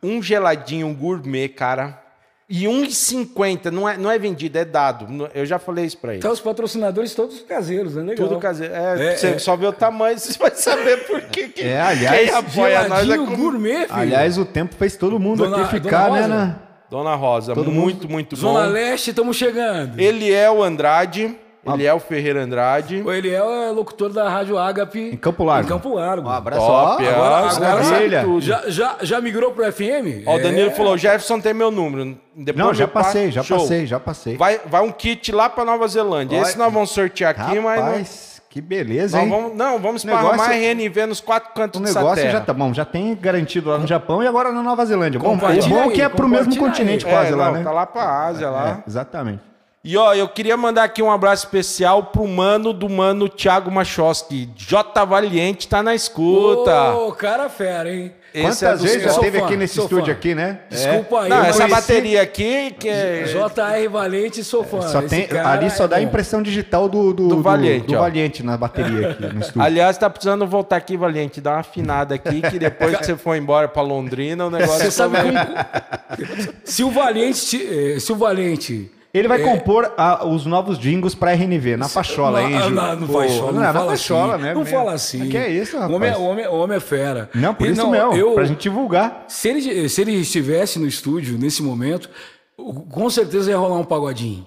um geladinho gourmet, cara. E 1,50. Não é, não é vendido, é dado. Eu já falei isso pra ele. Tá os patrocinadores todos caseiros, né? Legal. Tudo caseiro. É, É, você é. só vê o tamanho, você vai saber por que. que- É, aliás, quem apoia nós é Geladinho com... gourmet, filho. Aliás, o tempo fez todo mundo Dona- aqui ficar, né? Dona Rosa, Todo muito, muito bom. Zona Leste, estamos chegando. Eliel Andrade. Eliel Ferreira Andrade. O Eliel é locutor da Rádio Ágape. Em Campo Largo. Em Campo Largo. Um abraço. Top, ó. é. Agora, agora sabe já, já, já migrou pro FM? Ó, o Danilo É. falou: Jefferson tem meu número. Depois Não, já passei, já Show. passei, já passei. Vai, vai um kit lá pra Nova Zelândia. Vai. Esse nós vamos sortear aqui, mas. Não, que beleza, hein? vamos, não, vamos negócio- esparramar RNV nos quatro cantos O dessa negócio terra. já tá bom, já tem garantido lá no Japão e agora na Nova Zelândia. Bom, o bom é que é pro mesmo continente aí. quase é, lá, não, né? Tá lá pra Ásia, lá. É, exatamente. E ó, eu queria mandar aqui um abraço especial pro mano do mano Thiago Machoski. J Valiente tá na escuta. Ô, cara fera, hein? Esse é Quantas do vezes já sou teve fã, aqui nesse estúdio fã. aqui, né? Desculpa aí, Não, essa conheci- bateria aqui que é. JR Valente, sou fã. Só tem, cara ali só é dá a bom. impressão digital do, do, Do Valiente, do. Valiente na bateria aqui no estúdio. Aliás, tá precisando voltar aqui, Valiente, dar uma afinada aqui, que depois que você for embora pra Londrina, o negócio Você sabe vai- como... Se o Valente... te- eh, Se o Valente... Ele vai É. compor a- os novos jingles pra RNV, na Pachola, hein, Não, Gil? não, não Pachola, não, na Pachola, assim. né? Não meu? fala assim. Que é isso, O rapaz? homem, é- o homem, o homem é fera. Não, por E isso mesmo, eu- pra gente divulgar. Se ele, se ele estivesse no estúdio nesse momento, com certeza ia rolar um pagodinho.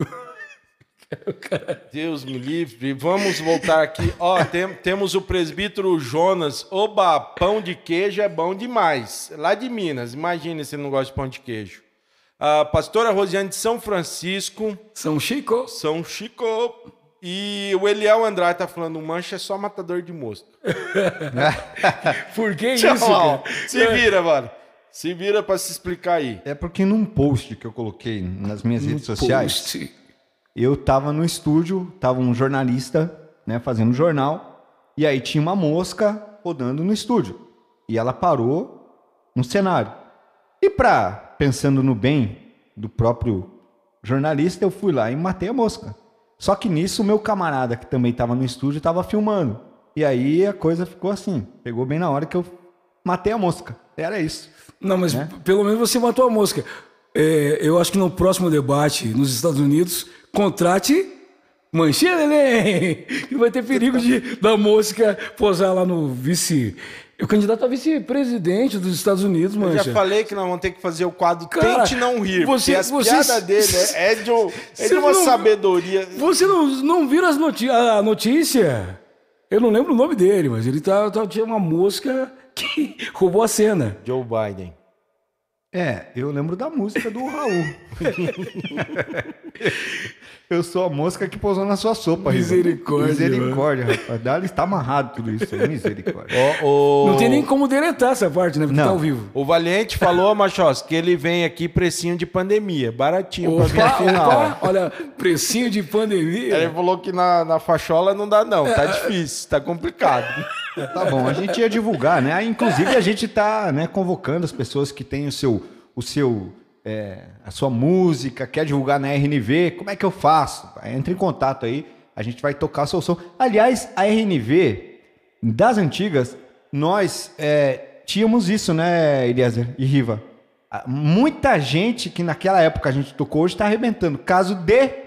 Deus me livre. Vamos voltar aqui. Ó, tem- temos o presbítero Jonas. Oba, pão de queijo é bom demais. Lá de Minas. Imagina se ele não gosta de pão de queijo. A pastora Rosiane de São Francisco. São Chico. São Chico. E o Eliel Andrade tá falando, o mancha é só matador de mosca. Por que isso, Tchau. cara? Se vira, mano. Se vira pra se explicar aí. É porque num post que eu coloquei nas minhas redes sociais, Post. eu tava no estúdio, tava um jornalista, né, fazendo um jornal, e aí tinha uma mosca rodando no estúdio. E ela parou no cenário. E pra, pensando no bem do próprio jornalista, eu fui lá e matei a mosca. Só que nisso o meu camarada, que também tava no estúdio, tava filmando. E aí a coisa ficou assim, pegou bem na hora que eu matei a mosca. Era isso. Não, mas pelo menos você matou a mosca. É, eu acho que no próximo debate nos Estados Unidos, contrate Manchinha Neném, que vai ter perigo de da mosca posar lá no vice. O candidato a vice-presidente dos Estados Unidos, Eu Mancha. já falei que nós vamos ter que fazer o quadro Cara, Tente Não Rir. você- porque as você- piadas dele é, é de, um- é de uma não- sabedoria. Você não, não viu as noti a notícia? Eu não lembro o nome dele, mas ele tá, tá- tinha uma mosca que roubou a cena. Joe Biden. É, eu lembro da música do Raul. eu sou a mosca que pousou na sua sopa. Misericórdia, Misericórdia, rapaz. Dali está amarrado tudo isso aí. Misericórdia. Ó, o- Não tem nem como deletar essa parte, né? Porque Não. tá ao vivo. O Valente falou, Machos, que ele vem aqui precinho de pandemia. Baratinho pra vir Opa, aqui na opa, hora. olha, precinho de pandemia. Ele falou que na, na fachola não dá, não. Tá difícil, tá complicado. Tá bom, a gente ia divulgar, né? Inclusive, a gente tá né, convocando as pessoas que têm o seu, o seu, é, a sua música, quer divulgar na RNV, como é que eu faço? Entre em contato aí, a gente vai tocar seu som. Aliás, a RNV, das antigas, nós é, tínhamos isso, né, Eliezer e Riva? Muita gente que naquela época a gente tocou hoje está arrebentando. Caso de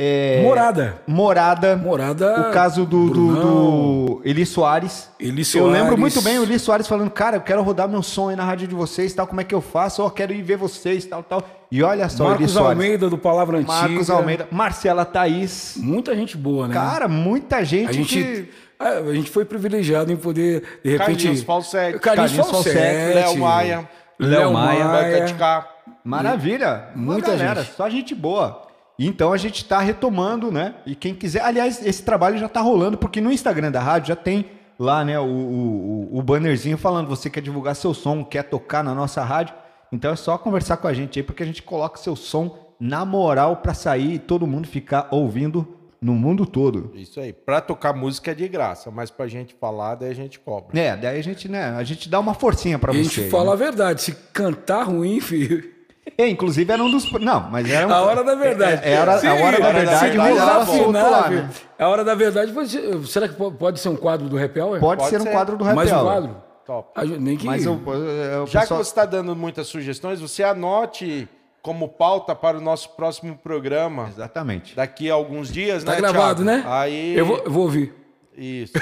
é, Morada. Morada. Morada, O caso do, do, do Eli Soares. Eli Eu lembro Soares. muito bem o Eli Soares falando, cara, eu quero rodar meu som aí na rádio de vocês, tal, como é que eu faço? Eu quero ir ver vocês, tal, tal. E olha só, Marcos Soares. Almeida do Palavra Antiga. Marcos Almeida. Marcela Thaís. Muita gente boa, né? Cara, muita gente, a gente, que... a, a gente foi privilegiado em poder, de repente... Carlinhos Falsetti, Carlinhos Carlinhos Falsetti, Léo Maia, Léo Maia, Maia. Maravilha. Muita Muita galera, gente. só gente boa. Então a gente tá retomando, né? E quem quiser. Aliás, esse trabalho já tá rolando, porque no Instagram da rádio já tem lá, né, o, o, o- bannerzinho falando: você quer divulgar seu som, quer tocar na nossa rádio. Então é só conversar com a gente aí, porque a gente coloca seu som na moral pra sair e todo mundo ficar ouvindo no mundo todo. Isso aí. Pra tocar música é de graça, mas pra gente falar, daí a gente cobra. É, daí a gente, né, a gente dá uma forcinha pra E a você. gente fala a né? verdade, se cantar ruim, filho... É, inclusive era um dos. Não, mas era um- A hora da verdade. É, era, Sim, a hora da verdade, era bom. solto lá, né? A hora da verdade, pode será que po- pode ser um quadro do Hour? Pode, Pode ser um ser. quadro do Happy Mais um quadro? Top. A gente- nem que... Mas o, o, o Já pessoal- que você está dando muitas sugestões, você anote como pauta para o nosso próximo programa. Exatamente. Daqui a alguns dias, Tá né, gravado, Thiago? né? Aí. Eu vou, eu vou ouvir. Isso.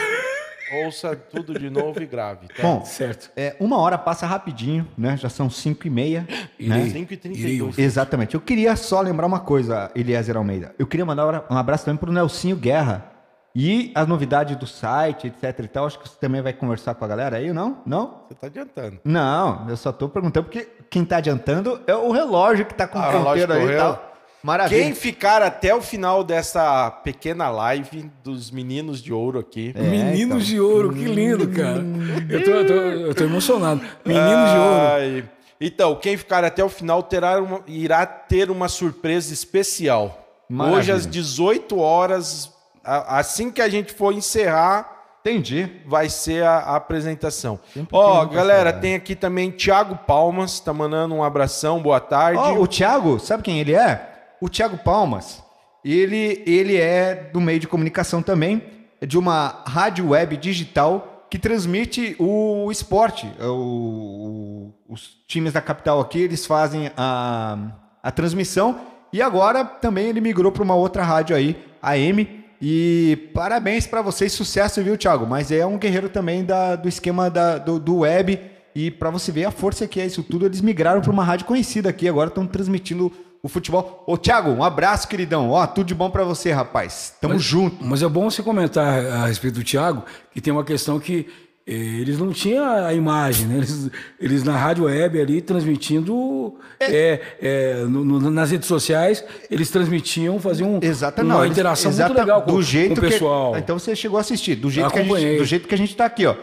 Ouça tudo de novo e grave. Tá? Bom, Certo. é, uma hora passa rapidinho, né? Já são 5 e meia. Irei. Né? 5 e Irei 32. ouvir. Exatamente. Eu queria só lembrar uma coisa, Eliezer Almeida. Eu queria mandar um abraço também pro Nelsinho Guerra. E a novidade do site, etc e tal. Acho que você também vai conversar com a galera aí, não? Não? Você tá adiantando. Não, eu só tô perguntando porque quem tá adiantando é o relógio que tá com Ah, o o ponteiro aí e tal. Maravilha. Quem ficar até o final dessa pequena live dos meninos de ouro aqui. É, Meninos então. de ouro, que lindo, cara. Eu tô, eu tô, eu tô emocionado. Meninos de ouro. Então, quem ficar até o final terá uma- irá ter uma surpresa especial. Maravilha. Hoje, às 18 horas, assim que a gente for encerrar, Entendi. vai ser a, a apresentação. Ó, um galera, tem aqui também Thiago Palmas, tá mandando um abração, boa tarde. Ó, o Thiago, sabe quem ele é? O Thiago Palmas. Ele, ele é do meio de comunicação também, é de uma rádio web digital que transmite o esporte. É O- o- os times da capital aqui, eles fazem a, a transmissão. E agora também ele migrou para uma outra rádio aí, a M. E parabéns para vocês, sucesso, viu, Thiago? Mas é um guerreiro também da, do esquema da, do, do web. E para você ver a força que é isso tudo, eles migraram para uma rádio conhecida aqui, agora estão transmitindo o futebol. Ô, Thiago, um abraço, queridão. Ó, tudo de bom para você, rapaz. Tamo junto. Mas é bom você comentar a respeito do Thiago, que tem uma questão que eh, eles não tinham a imagem, né? Eles, eles na rádio web ali transmitindo é, é, no- no- nas redes sociais, eles transmitiam, faziam Exatamente. uma não, eles- interação exata- muito legal com, do jeito com o pessoal. Que, então você chegou a assistir. Do jeito, que a, gente, do jeito que a gente tá aqui, ó.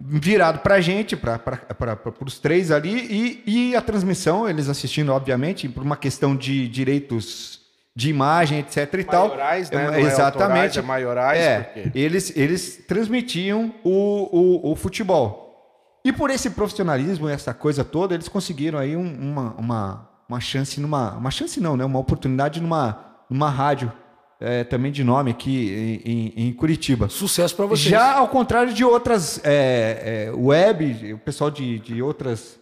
Virado pra gente, pra, pra, pra, pra, pros três ali, e, e a transmissão, eles assistindo, obviamente, por uma questão de direitos de imagem, etc e tal. Maiorais, né? É, Não é exatamente. autorais, é maiorais, É, porque- eles, eles transmitiam o, o, o futebol. E por esse profissionalismo, essa coisa toda, eles conseguiram aí um- uma, uma, uma chance numa. Uma chance não, né? Uma oportunidade numa, numa rádio é, também de nome aqui em, em- Curitiba. Sucesso para vocês. Já ao contrário de outras é, é, web, o pessoal de, de outras.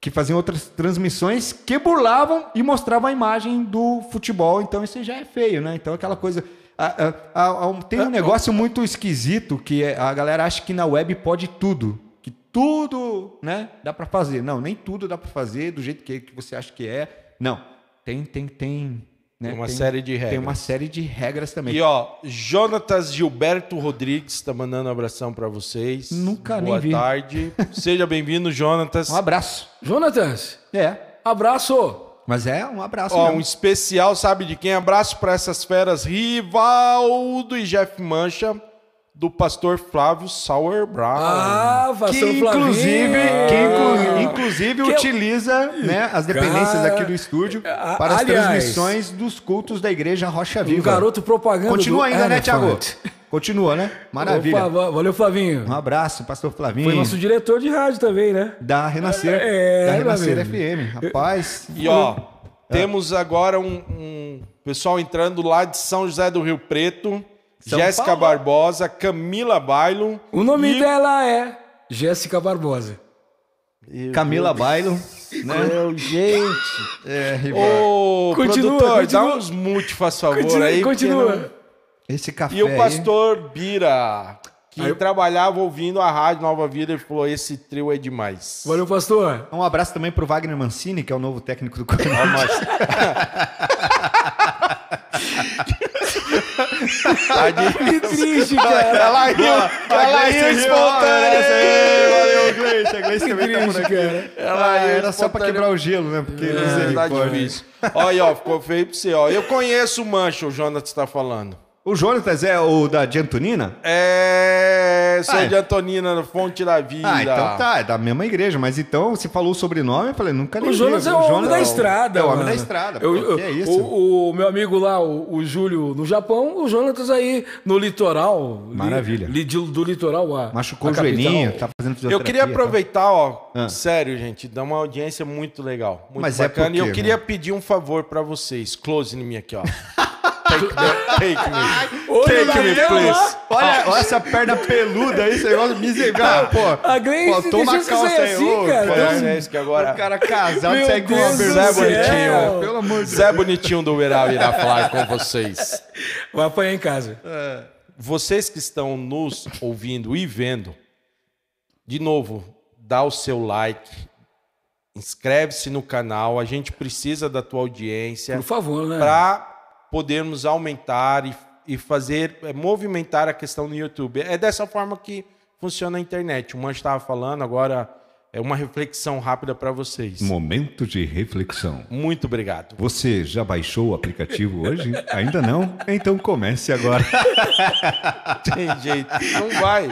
que faziam outras transmissões que burlavam e mostravam a imagem do futebol. Então isso já é feio, né? Então aquela coisa. a- a- a- tem um negócio muito esquisito que é, a galera acha que na web pode tudo. Que tudo, né? Dá pra fazer. Não, nem tudo dá pra fazer do jeito que, que você acha que é. Não. Tem, tem, tem. Né? Tem uma série de Tem regras. uma série de regras também. E ó, Jonatas Gilberto Rodrigues tá mandando um abração pra vocês. Nunca Boa nem vi. tarde. Seja bem-vindo, Jonatas. Um abraço. Jonatas, É. abraço. Mas é um abraço. Ó, mesmo. um especial, sabe de quem? Abraço pra essas feras Rivaldo e Jeff Mancha, do pastor Flávio Sauer Brown. Ah, que pastor inclusive, Flavinho. que inclu- inclusive Que eu- utiliza né, as dependências Cara, aqui do estúdio para as aliás, transmissões dos cultos da igreja Rocha Um Viva. garoto propaganda Continua do ainda, né, Thiago? Elephant. Continua, né? Maravilha. Opa, valeu, Flavinho. Um abraço, pastor Flavinho. Foi nosso diretor de rádio também, né? Da Renascer. É, da meu Renascer. FM. Rapaz. E ó, temos agora um, um pessoal entrando lá de São José do Rio Preto. São Jéssica Paulo. Barbosa, Camila Bailo. O nome e- dela é Jéssica Barbosa. Camila Bailo. Né? Meu, gente. É. Ô, Continua, produtor, continua. dá uns mute, faz favor, Continua. aí. continua. não- Esse café. E o aí- pastor Bira, que Aí eu- trabalhava ouvindo a Rádio Nova Vida, ele falou: esse trio é demais. Valeu, pastor. Um abraço também pro Wagner Mancini, que é o novo técnico do Corinthians. Que triste, cara. Ela riu, ela riu espontânea. Valeu, Gleice. A Gleice Que também tá por triste, aqui. cara. Ela riu era só pra quebrar o gelo, né? Porque É, tá difícil. Olha aí, ó, ficou feio pra você, ó. Eu conheço o Mancha, o Jonas tá falando. O Jonatas é o da de Antonina? É. Sou Ah, é. de Antonina, Fonte da Vida. Ah, então tá, é da mesma igreja, mas então você falou o sobrenome, eu falei, nunca nem O Jonas é o homem Jonas da é estrada. É o homem mano. da estrada. Eu- pô, eu- que é isso? O, o meu amigo lá, o, o Júlio, no Japão, o Jonatas aí no litoral. li- Maravilha. li- de- do litoral a. Machucou a o joelhinho, capital. tá fazendo Eu fisioterapia. queria tá? aproveitar, ó, Ah. sério, gente, dá uma audiência muito legal, muito Mas é bacana. por e eu queria né? pedir um favor pra vocês. Close em mim aqui, ó. Take, the- take me. Olha Take me, please. Olha, olha essa perna peluda aí, esse negócio miserável, pô. A Gleice Faltou uma deixou você calça aí, assim, ô, cara. pô, É isso que agora... O cara casado Meu com uma Deus céu. bonitinha. Pelo amor de Deus. Zé Bonitinho do Uberaba irá falar com vocês. Vai apanhar em casa. Vocês que estão nos ouvindo e vendo, de novo, dá o seu like, inscreve-se no canal, a gente precisa da tua audiência Por favor, né? para podermos aumentar e, e fazer, é, movimentar a questão no YouTube. É dessa forma que funciona a internet. O Mancho estava falando, agora é uma reflexão rápida para vocês. Momento de reflexão. Muito obrigado. Você já baixou o aplicativo hoje? Ainda não? Então comece agora. Tem jeito. Não vai.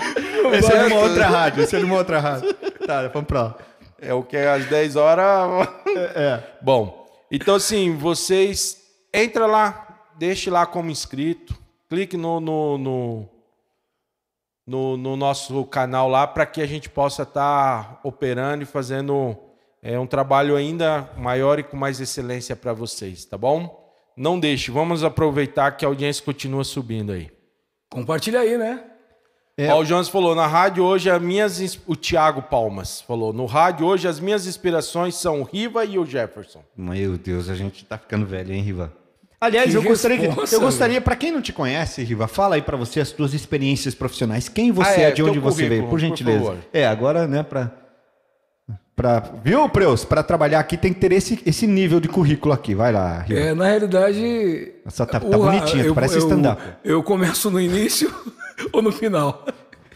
Esse é de uma outra rádio, esse é uma outra rádio. Tá, vamos pra lá. É o que é às 10 horas. É. Bom, então assim, vocês entra lá, deixe lá como inscrito, clique no, no, no, no- no nosso canal lá para que a gente possa estar operando e fazendo é, um trabalho ainda maior e com mais excelência para vocês, tá bom? Não deixe, vamos aproveitar que a audiência continua subindo aí. Compartilha aí, né? É. Ó, o Jonas falou, na rádio hoje as minhas. O Thiago Palmas falou, no rádio hoje as minhas inspirações são o Riva e o Jefferson. Meu Deus, a gente tá ficando velho, hein, Riva? Aliás, Que eu gostaria, responsa, eu gostaria, para quem não te conhece, Riva, fala aí pra você as suas experiências profissionais. Quem você Ah, é, é, de onde você veio, por por gentileza. favor. é, agora, né, pra. pra viu, Preus? Pra trabalhar aqui tem que ter esse, esse nível de currículo aqui. Vai lá, Riva. É, na realidade. Essa tá, tá o- bonitinha, eu- parece eu- stand-up. Eu começo no início ou no final.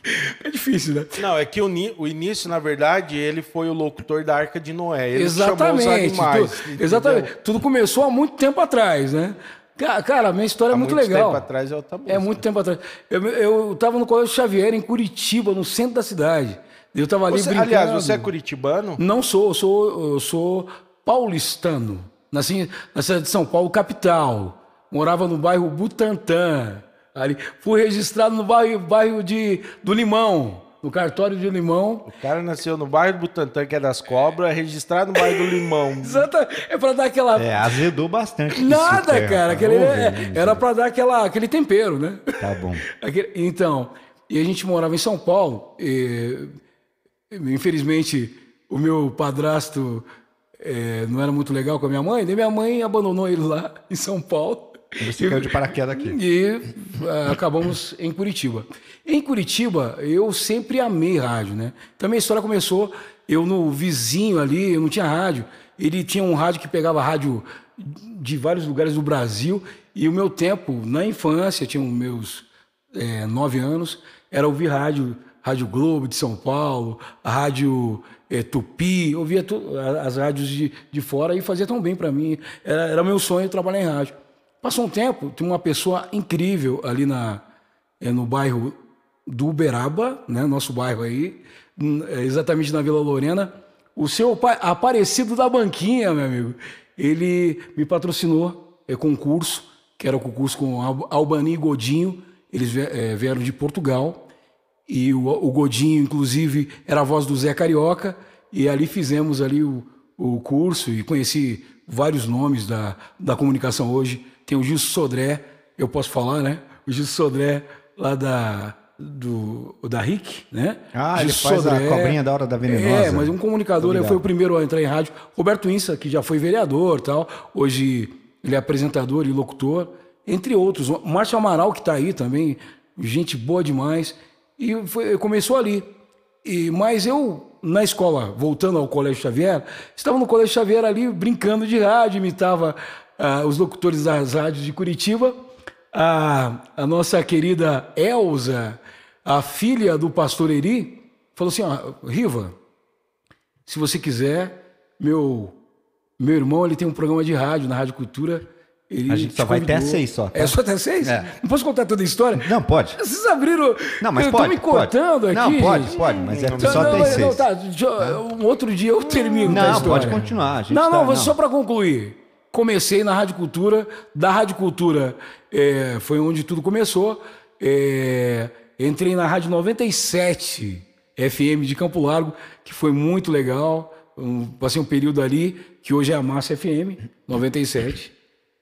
É difícil, né? Não, é que o, o início, na verdade, ele foi o locutor da Arca de Noé. Ele exatamente. chamou os animais. tu- exatamente. Tudo começou há muito tempo atrás, né? Ca- Cara, a minha história Há é muito, muito legal. tempo atrás é outra É muito tempo atrás. Eu, eu tava no Colégio Xavier, em Curitiba, no centro da cidade. Eu tava ali Você- brincando. aliás, você é curitibano? Não sou, eu sou, eu sou paulistano. Nasci na cidade de São Paulo, capital. Morava no bairro Butantã. Ali. Fui registrado no bairro, bairro de, do Limão, no cartório de Limão. O cara nasceu no bairro do Butantã, que é das cobras, registrado no bairro do Limão. Exata, é para dar aquela. É, azedou bastante. Nada, açúcar, cara. rapaz. Aquele, é- era para dar aquela, aquele tempero, né? Tá bom. Aquele- então, e a gente morava em São Paulo. E, infelizmente, o meu padrasto eh, não era muito legal com a minha mãe, daí minha mãe abandonou ele lá em São Paulo. Você caiu de paraquedas aqui. E ah, acabamos em Curitiba. Em Curitiba, eu sempre amei rádio, né? Então, minha história começou, eu no vizinho ali, eu não tinha rádio. Ele tinha um rádio que pegava rádio de vários lugares do Brasil. E o meu tempo, na infância, tinha meus eh, nove anos, era ouvir rádio, Rádio Globo de São Paulo, a Rádio eh, Tupi, ouvia tu- a- as rádios de, de fora e fazia tão bem para mim. Era, era meu sonho trabalhar em rádio. Passou um tempo, tinha uma pessoa incrível ali na, eh, no bairro do Uberaba, né, nosso bairro aí, eh, exatamente na Vila Lorena. O seu pai, Aparecido da Banquinha, meu amigo, ele me patrocinou é, concurso, que era o concurso com Al- Albani e Godinho. Eles vie- vieram de Portugal e o, o Godinho, inclusive, era a voz do Zé Carioca e ali fizemos ali o, o curso e conheci vários nomes da, da comunicação hoje. Tem o Gilson Sodré, eu posso falar, né? O Gilson Sodré lá da do da RIC, né? Ah, ele Gilson faz a cobrinha da hora da venenosa. É, mas um comunicador, ele foi o primeiro a entrar em rádio. Roberto Insa, que já foi vereador tal, hoje ele é apresentador e locutor, entre outros. O Márcio Amaral, que está aí também, gente boa demais. E foi- começou ali. E, mas eu, na escola, voltando ao Colégio Xavier, estava no Colégio Xavier ali brincando de rádio, imitava ah, os locutores das rádios de Curitiba. A, a nossa querida Elza, a filha do pastor Eri, falou assim: ó, Riva, se você quiser, meu meu irmão ele tem um programa de rádio na Rádio Cultura. Ele A gente te só vai até seis só, tá? É só até seis? É. Não posso contar toda a história? Não, pode. Vocês abriram. Não, mas eu pode. tô me pode. cortando aqui. Não, pode, gente. pode, mas é Não, só não, até não, seis. tá, deixa eu- um outro dia eu termino. Não, a história. pode continuar, gente não, tá- não, não. só para concluir. Comecei na Rádio Cultura. Da Rádio Cultura é, foi onde tudo começou. É, entrei na Rádio 97 FM de Campo Largo, que foi muito legal. Um- passei um período ali, que hoje é a Massa FM 97.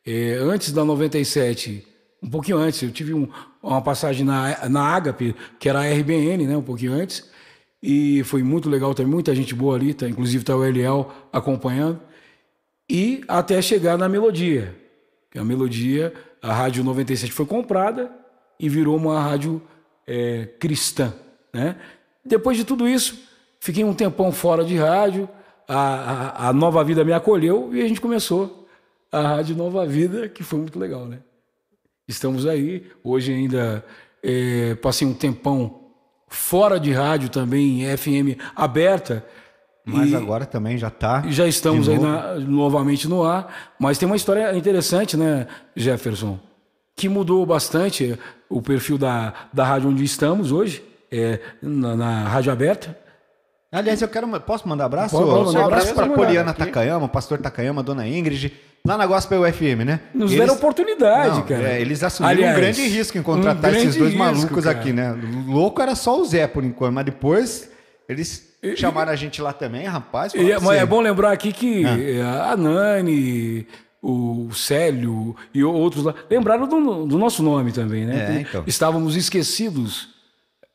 É, antes da 97, um pouquinho antes, eu tive um- uma passagem na, na Agape, que era a RBN, né, um pouquinho antes. E foi muito legal, tem muita gente boa ali, tá, inclusive está o Eliel acompanhando. E até chegar na Melodia. Que a Melodia, a Rádio 97 foi comprada e virou uma rádio é, cristã. Né? Depois de tudo isso, fiquei um tempão fora de rádio, a, a, a Nova Vida me acolheu e a gente começou a Rádio Nova Vida, que foi muito legal, né? Estamos aí. Hoje ainda é, passei um tempão fora de rádio também, FM aberta. Mas e- agora também já tá. e já estamos aí na- novamente no ar. Mas tem uma história interessante, né, Jefferson? Que mudou bastante o perfil da, da rádio onde estamos hoje, é, na, na Rádio Aberta. Aliás, eu quero. Posso mandar abraço? Pode, pode um abraço para. Poliana Aqui. Takayama, pastor Takayama, dona Ingrid, lá na Gospel FM, né? Nos Eles- deram oportunidade, Não, cara. é, eles assumiram Aliás, um grande risco em contratar um esses dois risco, malucos cara. aqui, né? Louco era só o Zé por enquanto, mas depois eles chamaram a gente lá também, rapaz. E, pra mas é bom lembrar aqui que Ah. eh, a Nani, o Célio e outros lá lembraram do, do nosso nome também, né? É, então. Estávamos esquecidos.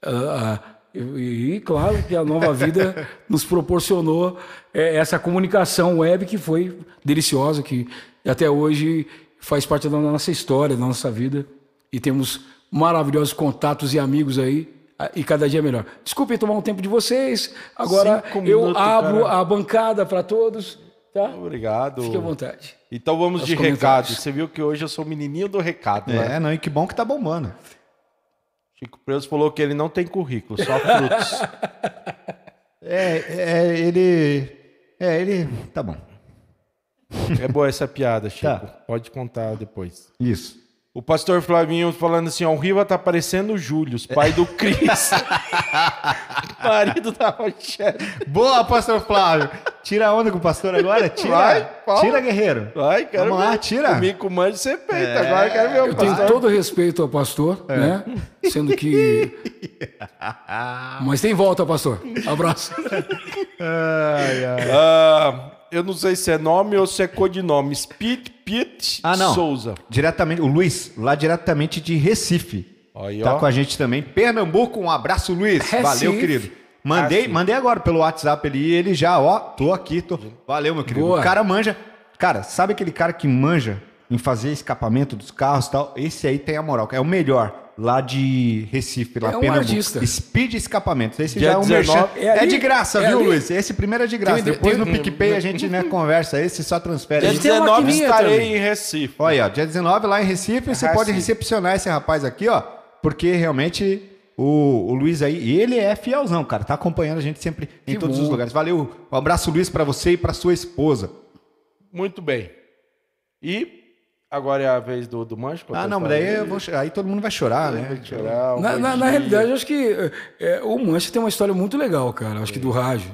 ah, ah, e, e, claro que a nova vida nos proporcionou eh, essa comunicação web que foi deliciosa, que até hoje faz parte da nossa história, da nossa vida. E temos maravilhosos contatos e amigos aí. Ah, E cada dia melhor. Desculpem tomar um tempo de vocês. Agora Cinco eu minutos, abro cara. a bancada para todos, tá? Obrigado. Fique à vontade. Então vamos Os de recado. Você viu que hoje eu sou o menininho do recado, né? É, não, e que bom que tá bombando. Chico Preso falou que ele não tem currículo, só frutos. É, é, ele. É, ele. Tá bom. é boa essa piada, Chico. Tá. Pode contar depois. Isso. O pastor Flavinho falando assim, ó, o Riva tá parecendo o Júlio, pai do Cris. Marido da Rochelle. Boa, pastor Flávio. Tira a onda com o pastor agora? Tira. Vai, tira, guerreiro. Vai, quero Vamos lá, ver. tira. Comigo com manjo você peita. Agora eu quero ver o Eu tenho pastor. todo respeito ao pastor, É. né? Sendo que. Mas tem volta, pastor. Abraço. Ah, eu não sei se é nome ou se é codinome. Pete Pete Ah, não. Souza. Diretamente, o Luiz, lá diretamente de Recife. Aí, Tá ó. com a gente também. Pernambuco, um abraço, Luiz. Recife. Valeu, querido. Mandei, Recife. mandei agora pelo WhatsApp ali, ele já, ó, tô aqui, tô. Valeu, meu querido. Boa. O cara manja. Cara, sabe aquele cara que manja em fazer escapamento dos carros e tal? Esse aí tem a moral, é o melhor. Lá de Recife, lá É um Pernambuco. artista. Speed Escapamentos. Esse Dia já é um 19, merchan. é É, ali- de graça, é viu, ali. Luiz? Esse primeiro é de graça. Tem- Depois tem- no PicPay a gente né, conversa. Esse só transfere. Dia Ele tem uma 19 maquininha estarei também. em Recife. Olha, ó, dia 19 lá em Recife, você Recife. pode recepcionar esse rapaz aqui, ó, porque realmente o, o Luiz aí, e ele é fielzão, cara, tá acompanhando a gente sempre em Que todos bom. os lugares. Valeu, um abraço, Luiz, pra você e pra sua esposa. Muito bem. E agora é a vez do, do Mancho? Ah, não, mas daí, eu vou, aí todo mundo vai chorar, né? Chorar, o Na, na- na realidade, eu acho que é, o Mancha tem uma história muito legal, cara. Acho que do rádio.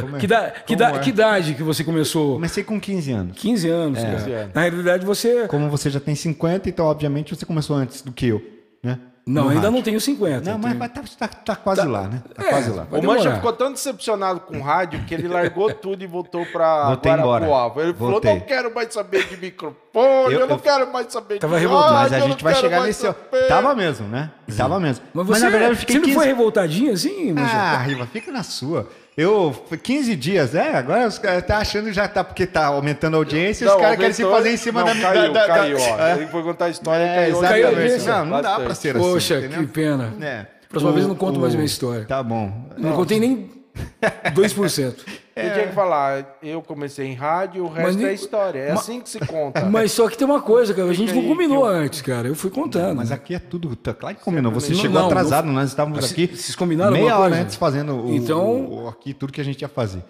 como é? que, da, que, da- é? que idade que você começou? Comecei com 15 anos. 15 anos, cara. 15 anos. Na realidade, você. Como você já tem 50, então obviamente você começou antes do que eu, né? Não, no ainda rádio. não tenho 50. Não, mas Tenho- vai tá, tá, tá quase lá, né? Tá É, quase lá. o Mancha ficou tão decepcionado com o rádio que ele largou tudo e voltou embora. Guarapuava. Ele Voltei. falou, não quero mais saber de microfone, eu, Eu- não eu- quero mais saber Tava de revoltado. rádio, Mas a gente vai chegar nesse. saber." Tava mesmo, né? Tava mesmo. Mas você, na verdade eu fiquei você não 15 foi revoltadinho assim? Mancha? Ah, Riva, fica na sua. Eu, foi 15 dias, é, agora os caras tá achando já tá, porque tá aumentando a audiência, e os Não, caras querem se fazer em cima não, da caiu, da, da, caiu, ó. É, Ele foi contar a história é, caiu. Caiu a exatamente. audiência. Não, não dá pra ser assim. Poxa, entendeu? que pena. É. Próxima O- vez eu não conto mais o- minha história. Tá bom. Não contei nem 2%. Eu tinha que falar, eu comecei em rádio, o resto Mas é história. É Ma- assim que se conta. Mas só que tem uma coisa, cara. A gente não combinou eu- antes, cara. Eu fui contando. Mas aqui é tudo. Tá, claro que combinou. Você Não, chegou não, atrasado, não- nós estávamos Mas aqui. vocês combinaram meia hora coisa? antes fazendo o, Então- o- o- aqui tudo que a gente ia fazer.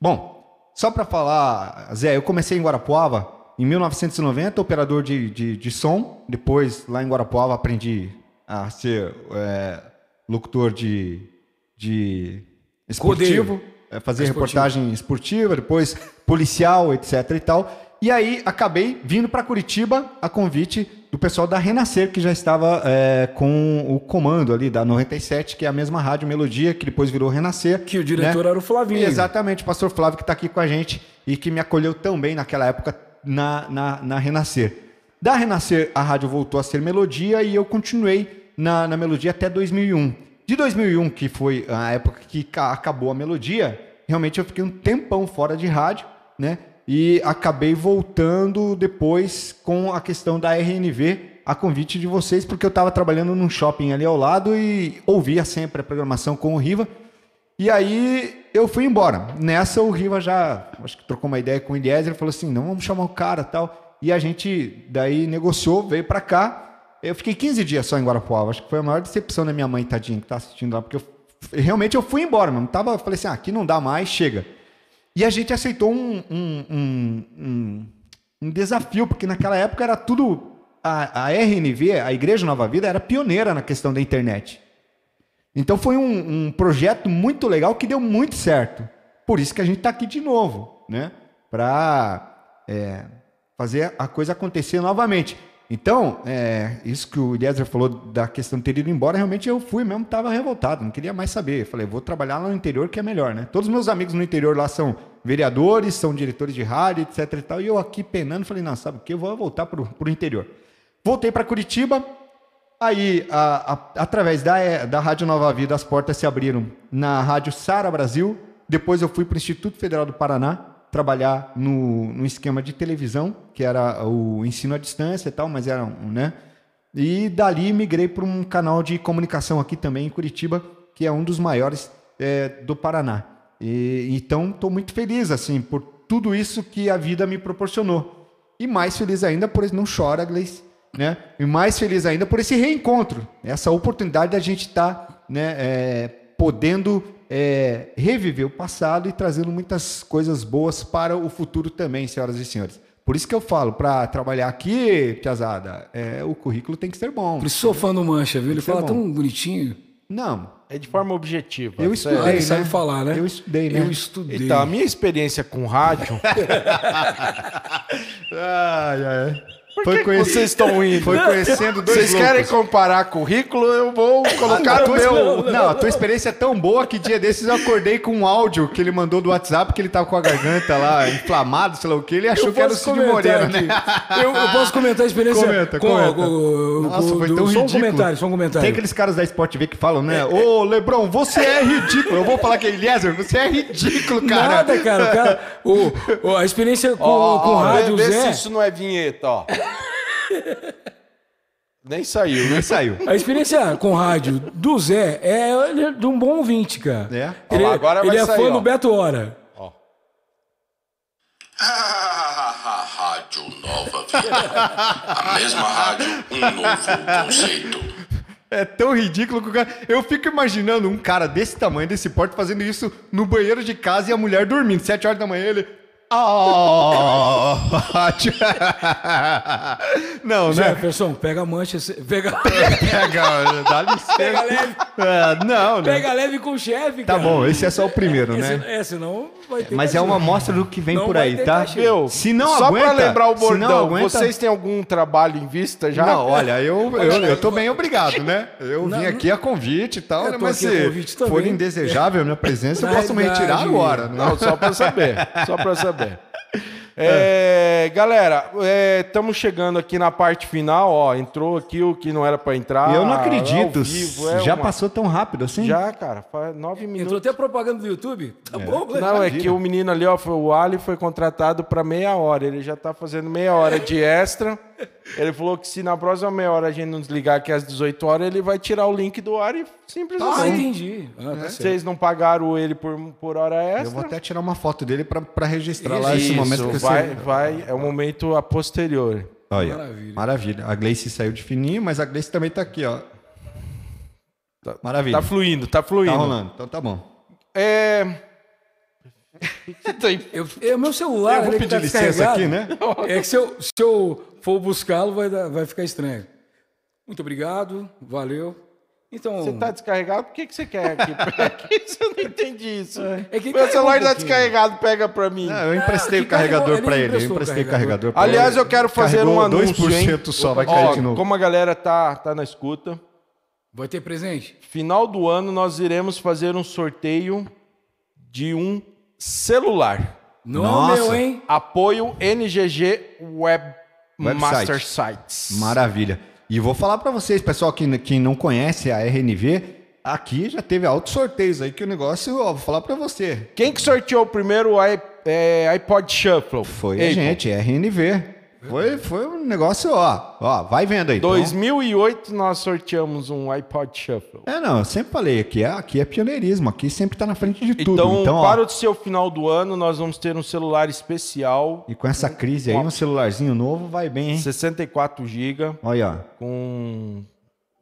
Bom, só para falar, Zé, eu comecei em Guarapuava em 1990, operador de, de, de som. Depois, lá em Guarapuava, aprendi a ser é, locutor de, de esportivo, é, fazer Esportivo. reportagem esportiva, depois policial, etc e tal. E aí acabei vindo para Curitiba a convite do pessoal da Renascer, que já estava é, com o comando ali da 97, que é a mesma rádio Melodia, que depois virou Renascer. Que o diretor né? era o Flavinho. Exatamente, o pastor Flávio que está aqui com a gente e que me acolheu tão bem naquela época na, na, na Renascer. Da Renascer, a rádio voltou a ser Melodia e eu continuei na, na Melodia até 2001. De 2001, que foi a época que ca- acabou a Melodia, realmente eu fiquei um tempão fora de rádio, né? E acabei voltando depois com a questão da RNV, a convite de vocês, porque eu estava trabalhando num shopping ali ao lado e ouvia sempre a programação com o Riva. E aí eu fui embora. Nessa o Riva já, acho que trocou uma ideia com o Eliezer, falou assim, não, vamos chamar o cara tal. E a gente daí negociou, veio pra cá. Eu fiquei 15 dias só em Guarapuava. Acho que foi a maior decepção da minha mãe, tadinha, que tá assistindo lá. Porque eu, realmente eu fui embora, mano. Tava, falei assim, ah, aqui não dá mais, chega. E a gente aceitou um, um, um, um, um desafio, porque naquela época era tudo... A, a RNV, a Igreja Nova Vida, era pioneira na questão da internet. Então foi um, um projeto muito legal que deu muito certo. Por isso que a gente está aqui de novo, né? Para fazer a coisa acontecer novamente. Então, é, isso que o Eliezer falou da questão de ter ido embora, realmente eu fui mesmo, estava revoltado, não queria mais saber. Falei, vou trabalhar lá no interior que é melhor, né? Todos os meus amigos no interior lá são vereadores, são diretores de rádio, etc e tal. E eu aqui penando, falei, não, sabe o que? Eu vou voltar para o interior. Voltei para Curitiba, Aí, a- a- através da, eh, da Rádio Nova Vida, as portas se abriram na Rádio Sara Brasil. Depois eu fui para o Instituto Federal do Paraná trabalhar no, no esquema de televisão, que era o ensino à distância e tal, mas era um, né? E dali migrei para um canal de comunicação aqui também em Curitiba, que é um dos maiores eh, do Paraná. E, então, estou muito feliz assim por tudo isso que a vida me proporcionou. E mais feliz ainda por esse não chora, Gleice, né? E mais feliz ainda por esse reencontro, essa oportunidade da gente estar, né, é, podendo é, reviver o passado e trazendo muitas coisas boas para o futuro também, senhoras e senhores. Por isso que eu falo, para trabalhar aqui, Piazada, é, o currículo tem que ser bom. Por isso sou fã do Mancha, viu? Ele é fala bom. tão bonitinho. Não, É de forma objetiva. eu sério. estudei, Ah, ele né? sabe falar, né? Eu estudei, né? Eu estudei. Então, a minha experiência com rádio. Ai, ai. Por Foi que, vocês estão indo? Foi conhecendo dois Vocês querem comparar currículo? Eu vou colocar A no tua, meu. não, a tua experiência é tão boa que dia desses eu acordei com um áudio que ele mandou do WhatsApp que ele tava com a garganta lá inflamado, sei lá o que, ele achou que era o Cid Moreira, aqui. né? Eu, eu posso comentar a experiência Comenta, com, comenta. com- Nossa, foi do- tão Só um ridículo. comentário, só um comentário. Tem aqueles caras da Sport V que falam, né? Ô, Lebron, você é ridículo. Eu vou falar que é Eliezer, você é ridículo, cara. Nada, cara. O cara o, a experiência com, Ó, com ó, rádio vê, vê Zé. se isso não é vinheta, ó. Nem saiu, né? Nem saiu. A experiência com rádio do Zé é ele é de um bom ouvinte, cara. É. Ele, Ó lá, agora ele vai é sair, fã ó. do Beto Hora. Rádio Nova Vida. A mesma rádio, um novo conceito. É tão ridículo que o cara. Eu fico imaginando um cara desse tamanho, desse porte, fazendo isso no banheiro de casa e a mulher dormindo. Sete horas da manhã ele. Ah, Não, né? Jefferson, pega a mancha. cê- Pega, Pega, dá licença. pega leve. É, não, né? Pega leve com o chefe, Tá cara. bom, esse é só o primeiro, Esse- né? É, senão vai ter Mas é uma amostra do que vem Não por aí, tá? cachorro. Meu, Se não só aguenta, pra lembrar o não bordão, aguenta- vocês têm algum trabalho em vista já? Não, olha, eu, eu, eu tô bem obrigado, né? Eu vim aqui a convite e tal, Eu né? tô Mas se for indesejável a minha presença, eu posso me retirar agora, né? Não, só pra saber. Só pra saber. É, galera, estamos chegando aqui na parte final, ó. Entrou aqui o que não era pra entrar. eu não acredito. vivo, é já uma- passou tão rápido assim? Já, cara, faz nove Entrou minutos. até propaganda do YouTube? Tá bom, né? Não, é que o menino ali, ó, foi, o Ali foi contratado pra meia hora. Ele já tá fazendo meia hora de extra. Ele falou que se na próxima meia hora a gente não desligar aqui às 18 horas, ele vai tirar o link do ar e simples Ah, assim. entendi. Ah, tá certo. Vocês não pagaram ele por, por hora extra? Eu vou até tirar uma foto dele pra, pra registrar lá esse Isso, momento que vai, você... vai, é o momento a posterior. Olha, Maravilha. maravilha. A Gleice saiu de fininho, mas a Gleice também tá aqui, ó. Maravilha. Tá fluindo, tá fluindo. Tá rolando, então tá bom. É. Tá? Eu, é o meu celular, Eu vou que pedir tá licença descarregado. aqui, né? É que se eu, se eu for buscá-lo, vai, dar- vai ficar estranho. Muito obrigado, valeu. Então, Você tá descarregado? Por que, que você quer aqui? aqui? Você não entendi isso. É que Meu celular um tá descarregado, pega pra mim. Não, eu emprestei que o carregador pra ele. Eu emprestei o carregador. carregador Aliás, eu quero fazer Carregou um anúncio, 2% hein? só, vai Ó, cair de novo. Como a galera tá, tá na escuta, vai ter presente? final do ano nós iremos fazer um sorteio de um celular. Não Nossa. é meu, hein? Apoio NGG Web Website. Master Sites. Maravilha. E vou falar pra vocês, pessoal que, que não conhece a RNV, aqui já teve altos sorteios aí que o negócio, ó, vou falar pra você. Quem que sorteou o primeiro é, iPod Shuffle? Foi a Apple. gente, RNV. Foi, foi um negócio, ó, ó, vai vendo aí. então. 2008 nós sorteamos um iPod Shuffle. É, não, eu sempre falei, aqui é, aqui é pioneirismo, aqui sempre tá na frente de tudo. Então, Então, ó, para o seu final do ano, nós vamos ter um celular especial, e com essa crise aí, um celularzinho novo vai bem, hein? 64 GB, Olha, ó. com...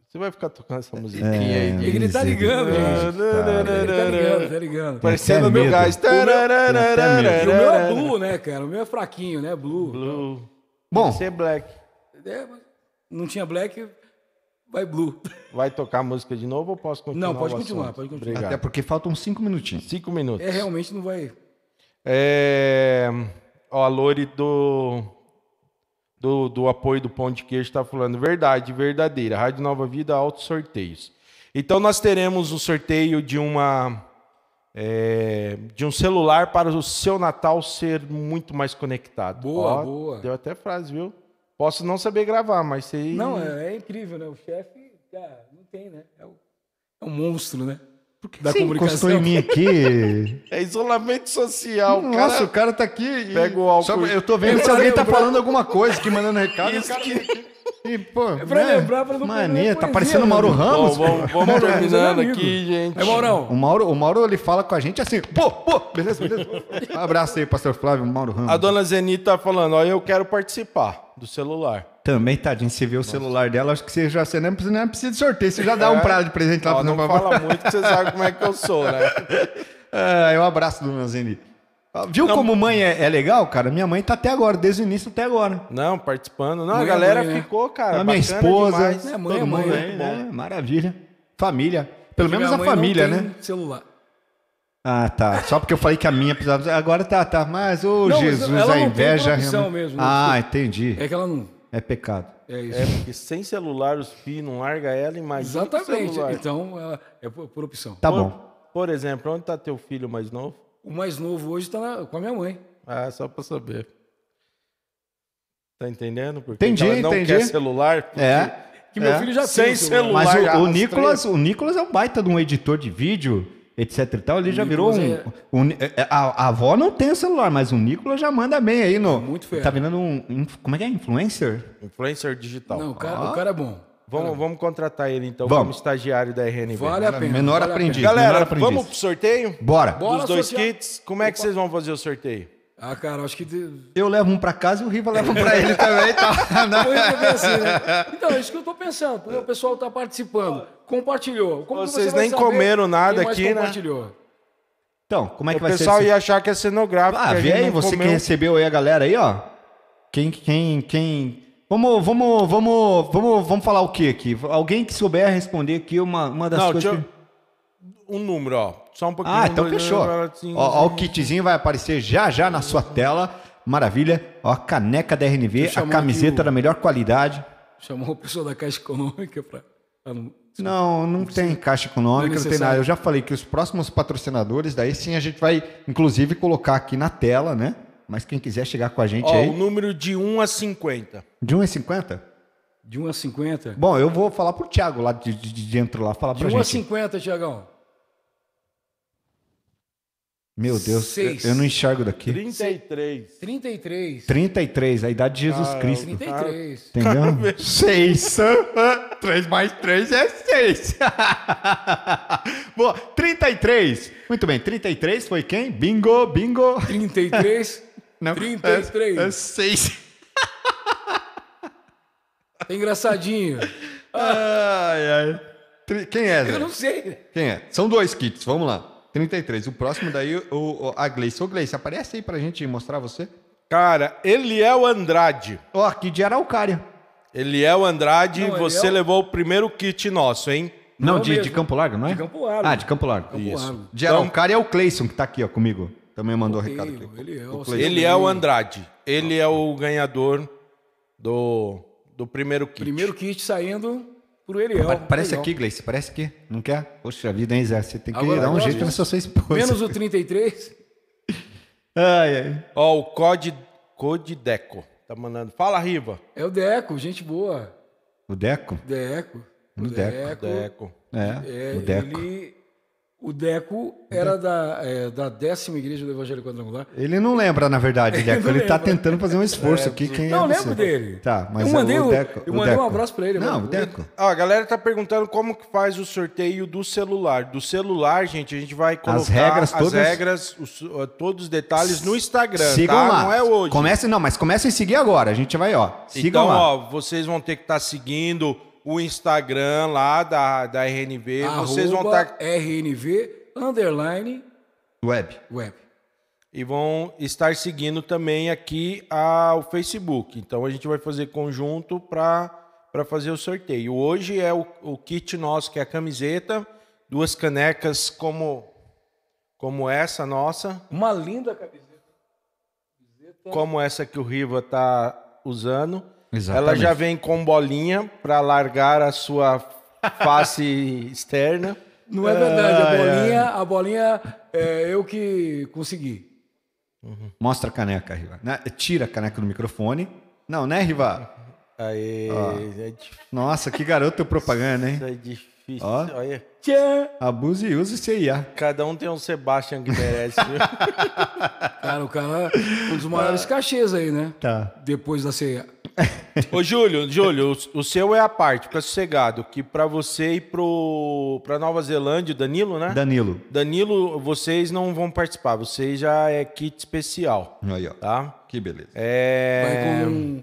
Você vai ficar tocando essa É, musiquinha aí? de- Ele tá ligando, gente. Tararara. Ele tá ligando, tá ligando. Parecendo até o meu gás. Medo. E o meu é blue, né, cara? O meu é fraquinho, né? Blue. Blue. Bom, é black. É, não tinha black, vai blue. Vai tocar a música de novo ou posso continuar? Não, pode o continuar, assunto? pode continuar. Obrigado. até porque faltam cinco minutinhos. Cinco minutos. É, realmente não vai. É, ó, a Lori do, do, do apoio do Pão de Queijo está falando. Verdade, verdadeira. Rádio Nova Vida, altos sorteios. Então nós teremos o sorteio de uma é, de um celular para o seu Natal ser muito mais conectado. Boa, Ó, boa. Deu até frase, viu? Posso não saber gravar, mas sei. Não, é, é incrível, né? O chefe, cara, não tem, né? É, o- é um monstro, né? Da Você encostou em mim aqui. É isolamento social. Nossa, cara. o cara tá aqui. e- Pega o álcool. Só- eu tô vendo se alguém tá falando alguma coisa aqui, mandando recado. e o cara aqui. E, pô, é pra lembrar, pra não Mania, tá parecendo o né? Mauro Bom, Ramos. vamos, terminando é amigo. aqui, gente. É, Maurão. O Mauro, o Mauro, ele fala com a gente assim, pô, pô, beleza, beleza. Um abraço aí, pastor Flávio, Mauro Ramos. A dona Zenita tá falando, ó, eu quero participar do celular. Também, tadinho, você vê o celular dela, acho que você já você nem precisa, nem precisa de sorteio, você já dá um prazo de presente lá É. Ó, pro não fala muito que você sabe como é que eu sou, né? É, um abraço, dona Zeni. Viu como mãe é, é legal, cara? Minha mãe tá até agora, desde o início até agora. Não, participando. Não, a Mãe é galera mãe, né? ficou, cara. a minha esposa, demais. É, mãe é mãe, mundo né? aí, né? Maravilha. Família. Pelo menos Minha a não família, tem né? Celular. Ah, tá. Só porque eu falei que a minha precisava. Agora tá, tá. Mas, ô Não, mas Jesus, ela a não tem inveja. por opção realmente- mesmo, né? Ah, entendi. É que ela não. É pecado. É isso. É, porque sem celular os filhos não larga ela, imagina com Exatamente. Então, ela é por, por opção. Tá por, bom. Por exemplo, onde tá teu filho mais novo? O mais novo hoje tá com a minha mãe. Ah, só pra saber. Tá entendendo? Porque Entendi, ela não entendi. quer celular. porque- É. Que meu É. filho já Sem tem celular. Mas já o, o as Nicolas, o Nicolas é um baita de um editor de vídeo, etc e tal. Ele já virou um. Nicolas um- é- a, a avó não tem o celular, mas o Nicolas já manda bem aí no. Muito Tá ferro. virando um. Como é que é? Influencer? Influencer digital. Não, o cara, o cara é bom. Vamos, vamos contratar ele então Vamos. como estagiário da RNV. Vale a pena. Menor vale aprendiz. pena. menor Galera, aprendiz. vamos pro sorteio? Bora. Bora Dos dois sortear. kits. Como é que vocês vão fazer o sorteio? Ah, cara, acho que. Eu levo um pra casa e o Riva leva um pra ele também, tá? Assim, né? Então, é isso que eu tô pensando. O pessoal tá participando. Compartilhou. Como que Vocês você nem saber comeram nada aqui, né? compartilhou? Então, como é que o vai ser? pessoal esse- ia achar que é cenográfico. Ah, vê gente aí, você que comeu. recebeu aí a galera aí, ó. Quem, quem, quem Vamos, vamos, vamos, vamos, vamos falar o que aqui? Alguém que souber responder aqui uma, uma das Não, coisas. deixa que- Um número, ó. Só um pouquinho. Ah, então fechou. assim, Ó, ó, o assim. kitzinho vai aparecer já já na sua tela. Maravilha. Ó, a caneca da RNV, a camiseta o- da melhor qualidade. Chamou o pessoal da Caixa Econômica pra. pra não- Não, tem caixa econômica, Não é não tem nada. Eu já falei que os próximos patrocinadores, daí sim a gente vai, inclusive, colocar aqui na tela, né? Mas quem quiser chegar com a gente Ó, aí. o número de 1 a 50. De 1,50? De 1 a 50. Bom, eu vou falar pro Thiago lá de, de, de dentro lá, falar De pra 1 a gente. 50, Tiagão. Meu Deus, eu, Seis. eu não enxergo daqui. 33. 33. 33, a idade de Jesus Cristo. 33. Entendeu? 6. 3 mais 3 é 6. Boa, 33. Muito bem, 33 foi quem? Bingo, bingo. 33. Não, 33. É 6. É engraçadinho. Ai, ai. Tri- Quem é, Zé? Eu não sei. Quem é? São dois kits, vamos lá. 33. O próximo daí, o, o, a Gleice. Ô, Gleice, aparece aí pra gente mostrar você. Cara, Eliel Andrade. Ó, aqui de Araucária. Eliel Andrade, Não, você Eliel- levou o primeiro kit nosso, hein? Não, Não de, de Campo Largo, não é? De Campo Largo. Ah, de Campo Largo. Campo Largo. De Araucária é o Cleison que tá aqui, ó, comigo. Também mandou Ok, recado aqui. ele é O o Cleison. Eliel Andrade. Ele é o ganhador do, do primeiro kit. Primeiro kit saindo pro Eliel. Pa- Parece Legal. aqui, Gleice, parece aqui. Não quer? Poxa vida, hein, Zé? Você tem que Agora dar um jeito nessa sua esposa. Menos o 33. Ai, ai. Ó, o Code, Code Deco. Tá mandando. Fala, Riva. É o Deco, gente boa. O Deco? Deco. O Deco. Deco. É, É, o Deco. Ele, o Deco era da, é, da décima igreja do Evangelho Quadrangular. Ele não lembra, na verdade, Deco. Ele tá lembra. tentando fazer um esforço aqui. Quem Não, é lembro dele. Tá, mas Eu é mandei o o- Deco. eu o mandei um Deco. abraço pra ele, Não, mano. o Deco. Ó, a galera tá perguntando como que faz o sorteio do celular. Do celular, gente, a gente vai colocar regras as todas- regras, os- todos os detalhes no Instagram, Sigam tá? lá. Não é hoje. Comece, não, mas comecem a seguir agora. A gente vai, ó. Sigam então, lá. ó, vocês vão ter que estar seguindo o Instagram lá da, da RNV. vocês vão Arroba estar RNV underline Web. web. e vão estar seguindo também aqui a, o Facebook. Então a gente vai fazer conjunto para fazer o sorteio. Hoje é o, o kit nosso, que é a camiseta, duas canecas como, como essa nossa, Uma linda camiseta. como essa que o Riva tá usando. Exatamente. Ela já vem com bolinha para largar a sua face externa. Não é verdade, a bolinha, a bolinha é eu que consegui. Mostra a caneca, Riva. Né? Tira a caneca do microfone. Não, né, Riva? Aí, é difícil. Nossa, que garoto propaganda, hein? É difícil. Ó. Olha, Tchan! Abuse e use CIA. cada um tem um Sebastian que merece. viu? Cara, o cara, um dos maiores cachês aí, né? Tá. Depois da ceia. Ô, Júlio, Júlio, o, o seu é a parte, fica sossegado, que para você ir pro para Nova Zelândia, Danilo, né? Danilo. Danilo, vocês não vão participar, vocês já é kit especial, Aí, ó. tá? Que beleza. É... Vai com.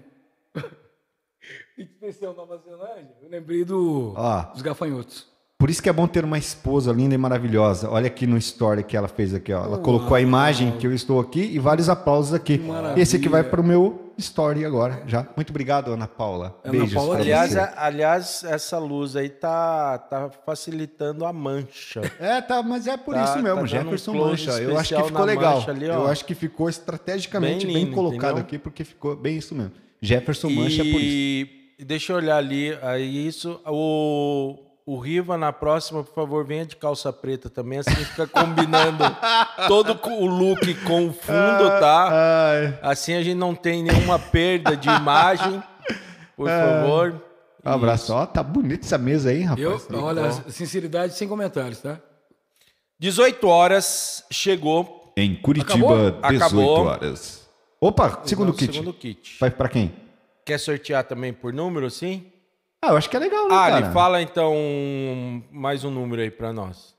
Especial Nova Zelândia. Eu lembrei do, Ó. dos gafanhotos. Por isso que é bom ter uma esposa linda e maravilhosa. Olha aqui no story que ela fez aqui, ó. Ela colocou a imagem que eu estou aqui e vários aplausos aqui. maravilha. Esse aqui vai pro meu story agora, já. Muito obrigado, Ana Paula. Ana Beijos Paula, pra Aliás, você. a- aliás, essa luz aí tá, tá facilitando a mancha. É, tá, mas é por Tá- isso mesmo, tá dando Jefferson um close Mancha. Eu acho que especial ficou na legal. mancha ali, ó. eu acho que ficou estrategicamente Bem bem, lindo, colocado entendeu? aqui, porque ficou bem isso mesmo. Jefferson Mancha é por isso. E deixa eu olhar ali, aí isso, o, o Riva na próxima, por favor, venha de calça preta também, assim fica combinando todo o look com o fundo, tá? Ai, Assim a gente não tem nenhuma perda de imagem, por favor. um abraço. Ó, tá bonita essa mesa aí, rapaz. Eu, olha, sinceridade sem comentários, tá? 18 horas, chegou Em Curitiba, Acabou? 18 Acabou. horas. Opa, segundo kit. segundo kit. Vai pra quem? Quer sortear também por número, sim? Ah, eu acho que é legal, né, Ah, cara? fala então mais um número aí pra nós.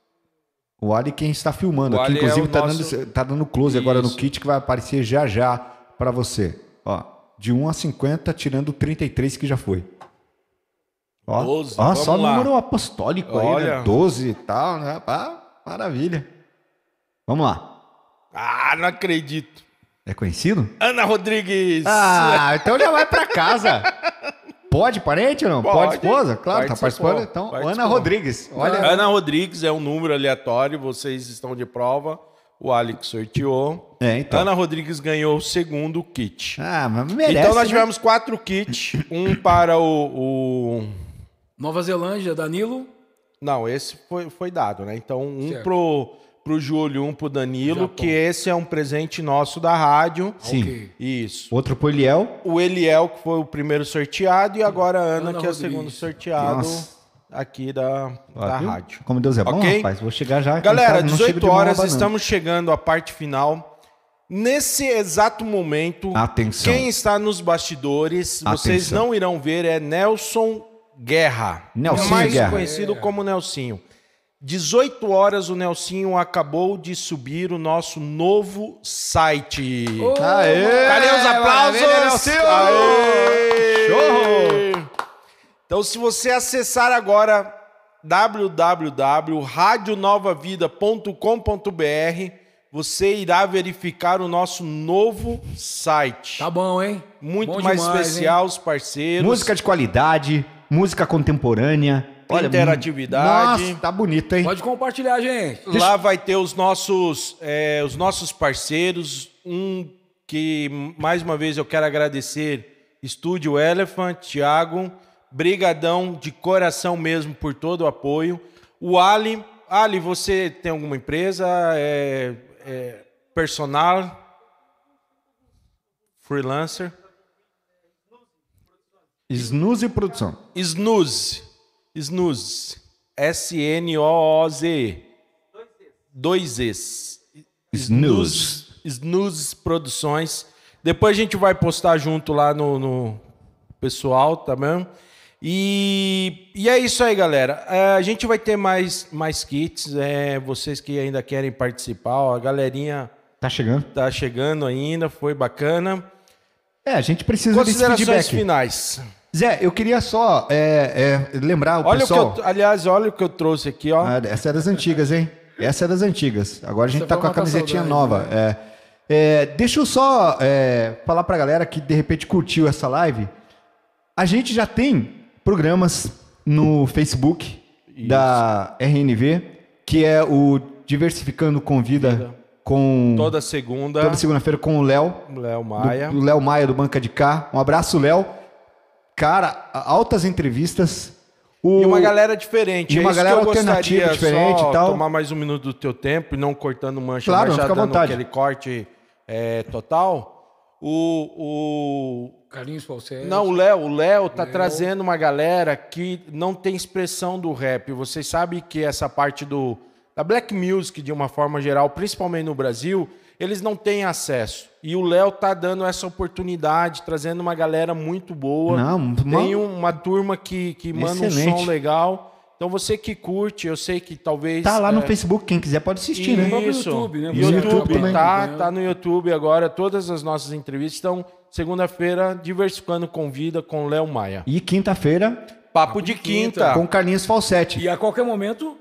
O Ali quem está filmando O aqui, Ali é inclusive o tá, nosso- dando, tá dando close agora no Isso. kit que vai aparecer já já pra você. Ó, de 1 a 50, tirando 33 que já foi. Ó, 12, ó vamos só lá. número apostólico aí, Olha. né? 12 e tal, né? Ah, maravilha. Vamos lá. Ah, não acredito. É conhecido? Ana Rodrigues! Ah, então já vai pra casa. pode parente ou não? Pode, Pode. esposa? Claro, tá participando. Então, Participou. Ana Rodrigues. Olha, Ana Rodrigues é um número aleatório, vocês estão de prova. O Alex sorteou. É, então. Ana Rodrigues ganhou o segundo kit. Ah, mas merece. então nós né? tivemos quatro kits. Um para o, o- Nova Zelândia, Danilo. Não, esse foi, foi dado, né? Então, um Certo. pro, pro Júlio, um pro Danilo, Japão. que esse é um presente nosso da rádio. Sim. Ok. Isso. Outro pro Eliel. O Eliel, que foi o primeiro sorteado, e agora a Ana, Ana que é o Rodrigues. segundo sorteado Nossa. aqui da, Ó, da viu? rádio. Como Deus é bom, Ok? rapaz. Vou chegar já. Galera, chego 18 de mão horas, estamos chegando à parte final. Nesse exato momento, Atenção. quem está nos bastidores, vocês Atenção. não irão ver, é Nelson Guerra. Nelsinho mais Guerra. conhecido como Nelsinho. 18 horas, o Nelsinho acabou de subir o nosso novo site. Aê! Cadê os aplausos? Maravilha, Nelsinho! Aê! Show! Então, se você acessar agora www.radionovavida.com.br, você irá verificar o nosso novo site. Tá bom, hein? Muito Bom mais demais, especial, os parceiros. Música de qualidade, música contemporânea. Interatividade. Nossa, tá bonito, hein? hein? Pode compartilhar, gente. Lá vai ter os nossos, é, os nossos parceiros. Um que, mais uma vez, eu quero agradecer Estúdio Elephant, Thiago. Brigadão de coração mesmo por todo o apoio. O Ali. Ali, você tem alguma empresa? É, é, personal? Freelancer? Snooze Produção. Snooze. Snooze. S-N-O-O-Z. Dois Es. Snooze. Snooze Produções. Depois a gente vai postar junto lá no, no pessoal, tá bom? E, e é isso aí, galera. É, a gente vai ter mais, mais kits. É, vocês que ainda querem participar, ó, a galerinha Tá chegando. tá chegando ainda, foi bacana. É, a gente precisa desse Considerações feedback. finais. Zé, eu queria só é, é, lembrar o Olha pessoal. o que eu, aliás, olha o que eu trouxe aqui, ó. Ah, essa é das antigas, hein? Essa é das antigas. Agora a gente Essa tá com a camisetinha saudade, nova. É. É, deixa eu só é, falar pra galera que de repente curtiu essa live. A gente já tem programas no Facebook da RNV, que é o Diversificando Convida com Toda segunda, toda segunda-feira com o Léo. Léo Maia. Do Léo Maia do Banca de Cá. Um abraço, Léo. Cara, altas entrevistas. O... E uma galera diferente. E é uma isso galera que eu alternativa, gostaria, diferente e tal. tomar mais um minuto do teu tempo e não cortando mancha, Claro, mas já fica à dando vontade. aquele corte é, total. O, o, Carlinhos Falsete. não, o Léo, o Léo tá trazendo uma galera que não tem expressão do rap. Vocês sabem que essa parte do da black music de uma forma geral, principalmente no Brasil, eles não têm acesso. E o Léo tá dando essa oportunidade, trazendo uma galera muito boa. Não, uma- Tem uma turma que, que manda um som legal. Então você que curte, eu sei que talvez Tá lá no é, Facebook, quem quiser pode assistir, né? isso. YouTube, né? No YouTube, YouTube também. tá, tá no YouTube agora. Todas as nossas entrevistas estão segunda-feira diversificando com vida com o Léo Maia. E quinta-feira, Papo de quinta. com Carlinhos Falsetti. E a qualquer momento,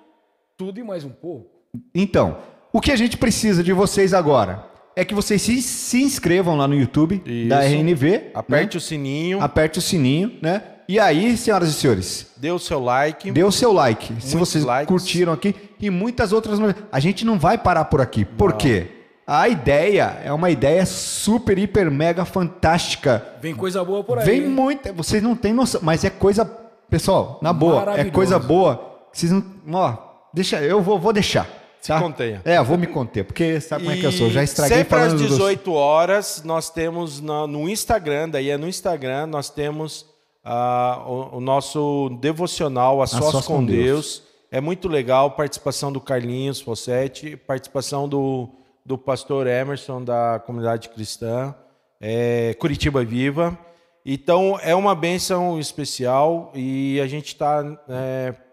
tudo e mais um pouco. Então, o que a gente precisa de vocês agora é que vocês se, se inscrevam lá no YouTube Isso. da RNV. Aperte né? o sininho, Aperte o sininho, né? E aí, senhoras e senhores, dê o seu like. dê o seu like. Se vocês likes. curtiram aqui e muitas outras. novidades. A gente não vai parar por aqui. Por quê? A ideia é uma ideia super, hiper, mega fantástica. Vem coisa boa por aí. Vem muita. Vocês não têm noção. Mas é coisa. Pessoal, na boa, é coisa boa. Vocês não. Ó, deixa. Eu vou, vou deixar. Se tá? contenha. É, eu vou me conter, porque sabe como é que eu sou. Já E estraguei sempre às falando dos- 18 horas, nós temos na- no Instagram, daí é no Instagram, nós temos ah, o, o nosso devocional, A Sós, Sós com, com Deus. É muito legal, participação do Carlinhos Fossetti, participação do, do pastor Emerson da comunidade cristã, é, Curitiba Viva. Então, é uma bênção especial e a gente está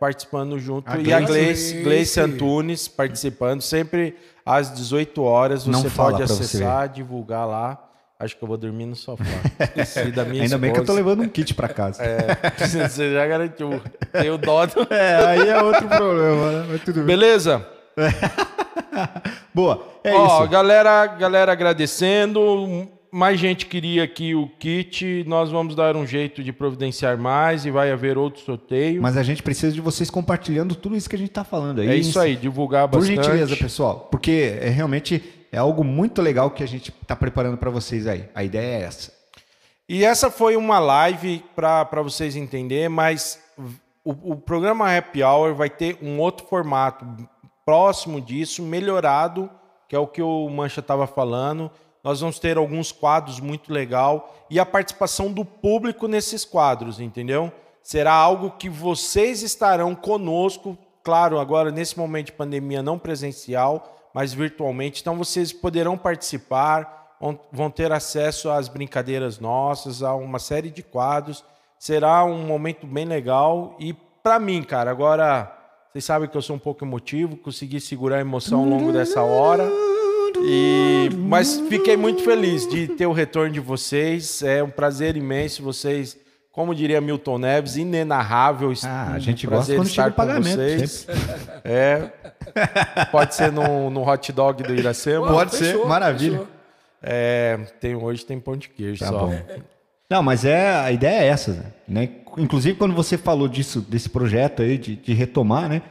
participando junto. A e a Gleice. Gleice, Antunes participando, sempre às 18 horas. Você pode pra você acessar, divulgar lá. Acho que eu vou dormir no sofá. Esqueci da minha Ainda bem que eu tô esposa. levando um kit pra casa. É, você já garantiu. Tem o dó do... É, aí é outro problema, né? Mas tudo bem. Beleza? Boa. É Ó, isso. galera, galera agradecendo. Mais gente queria aqui o kit, nós vamos dar um jeito de providenciar mais e vai haver outro sorteio. Mas a gente precisa de vocês compartilhando tudo isso que a gente tá falando aí. é isso aí, divulgar Por bastante. gentileza, pessoal. Porque é realmente é algo muito legal que a gente tá preparando para vocês aí. A ideia é essa. E essa foi uma live para vocês entenderem, mas o, o programa Happy Hour vai ter um outro formato próximo disso, melhorado, que é o que o Mancha estava falando. Nós vamos ter alguns quadros muito legal e a participação do público nesses quadros, entendeu? Será algo que vocês estarão conosco, claro, agora nesse momento de pandemia não presencial, mas virtualmente. Então vocês poderão participar, vão, ter acesso às brincadeiras nossas, a uma série de quadros. Será um momento bem legal e para mim, cara, agora vocês sabem que eu sou um pouco emotivo, consegui segurar a emoção ao longo dessa hora. E, mas fiquei muito feliz de ter o retorno de vocês. É um prazer imenso. Vocês, como diria Milton Neves, inenarrável. Ah, a gente um gosta prazer quando estar chega o com pagamento, vocês. É. Pode ser no, no hot dog do Iracema. Pode ser, maravilha. É, tem, hoje tem pão de queijo Tá só. bom. Não, mas é a ideia é essa, né? Inclusive quando você falou disso, desse projeto aí de, de retomar, né?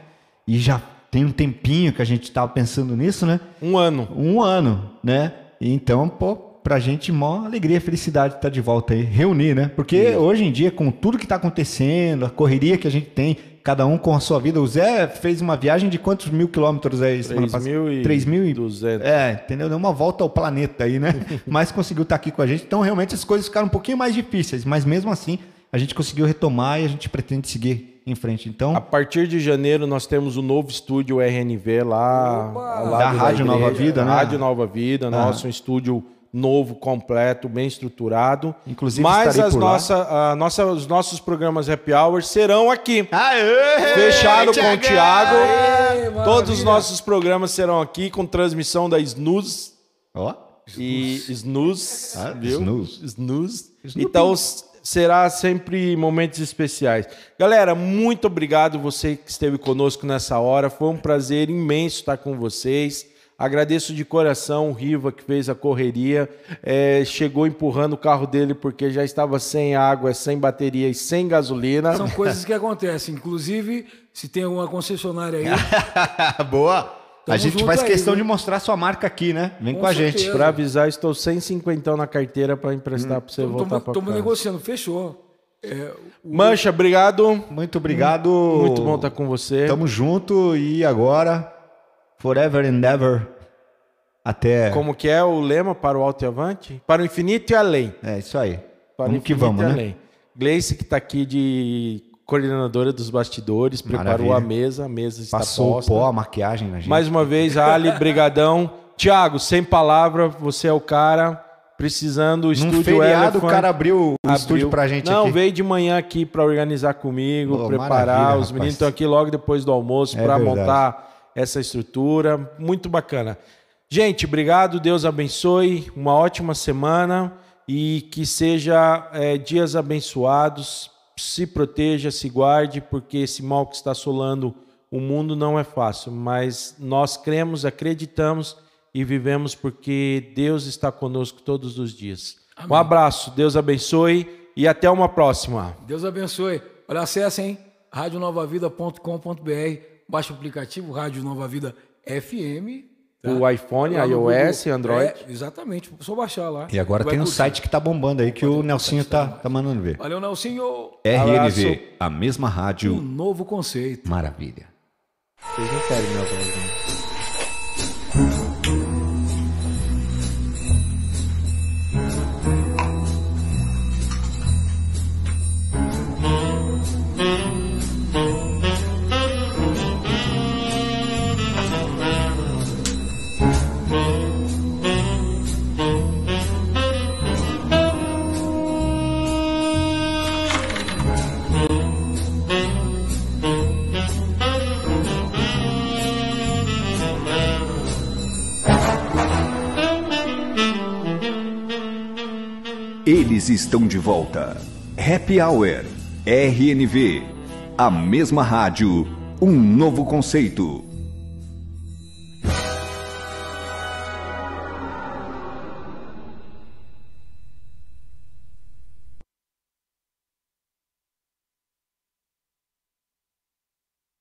E já tem um tempinho que a gente estava pensando nisso, né? Um ano. Um ano, né? Então, pô, pra gente, mó alegria, felicidade estar de volta aí, reunir, né? Porque hoje em dia, com tudo que tá acontecendo, a correria que a gente tem, cada um com a sua vida. O Zé fez uma viagem de quantos mil quilômetros aí semana passada? 3.000 3.200. É, entendeu? Deu uma volta ao planeta aí, né? Mas conseguiu estar aqui com a gente. Então, realmente, as coisas ficaram um pouquinho mais difíceis. Mas mesmo assim, a gente conseguiu retomar e a gente pretende seguir em frente. Então, A partir de janeiro nós temos o novo estúdio RNV lá lado Da Rádio Nova Vida, né? Rádio Nova Vida, nosso um estúdio novo, completo, bem estruturado. Inclusive, Mas as lá. nossa, a nossa, os nossos programas Happy Hour serão aqui. Aê! Fechado com o Thiago. Aê, Todos os nossos programas serão aqui com transmissão da Snooze Ó, e Snooze, Ah, viu? Snooze. Snooze. Então s- será sempre momentos especiais. Galera, muito obrigado você que esteve conosco nessa hora. Foi um prazer imenso estar com vocês. Agradeço de coração o Riva que fez a correria. É, chegou empurrando o carro dele porque já estava sem água, sem bateria e sem gasolina. São coisas que acontecem. Inclusive, se tem alguma concessionária aí, boa. A Tamo gente junto faz aí, questão de mostrar sua marca aqui, né? Vem com, Com a gente. Para avisar, estou sem cinquentão na carteira para emprestar para você voltar para estamos casa. negociando. Fechou. É, o- Mancha, obrigado. Muito obrigado. Muito bom estar com você. Tamo junto e agora, forever and ever, até... Como que é o lema para o alto e avante? Para o infinito e além. É isso aí. Para o vamos que infinito vamos, e né? além. Gleice, que está aqui de coordenadora dos bastidores, preparou Maravilha. a mesa, a mesa está Passou posta. o pó, a maquiagem na gente. Mais uma vez, Ali, brigadão. Tiago, sem palavra, você é o cara. Precisando, o Num estúdio feriado, o cara abriu o abriu. estúdio pra gente Não, aqui. veio de manhã aqui para organizar comigo, Pô, preparar. Os meninos estão aqui logo depois do almoço É para montar essa estrutura. Muito bacana. Gente, obrigado. Deus abençoe. Uma ótima semana e que seja é, dias abençoados. Se proteja, se guarde, porque esse mal que está assolando o mundo não é fácil, mas nós cremos, acreditamos e vivemos porque Deus está conosco todos os dias. Um abraço, Deus abençoe e até uma próxima. Deus abençoe. Olha, acessem radionovavida.com.br, baixa o aplicativo Rádio Nova Vida FM. Tá? O iPhone, Lá no iOS, Google. Android. É, exatamente, só baixar lá. E agora tem um curtir. site que tá bombando aí, que o Nelsinho tá, tá mandando ver. Valeu, Nelsinho. RNV, a mesma Um rádio. novo conceito. Maravilha. Vocês não querem minha Estão de volta. Happy Hour. RNV. A mesma rádio. Um novo conceito.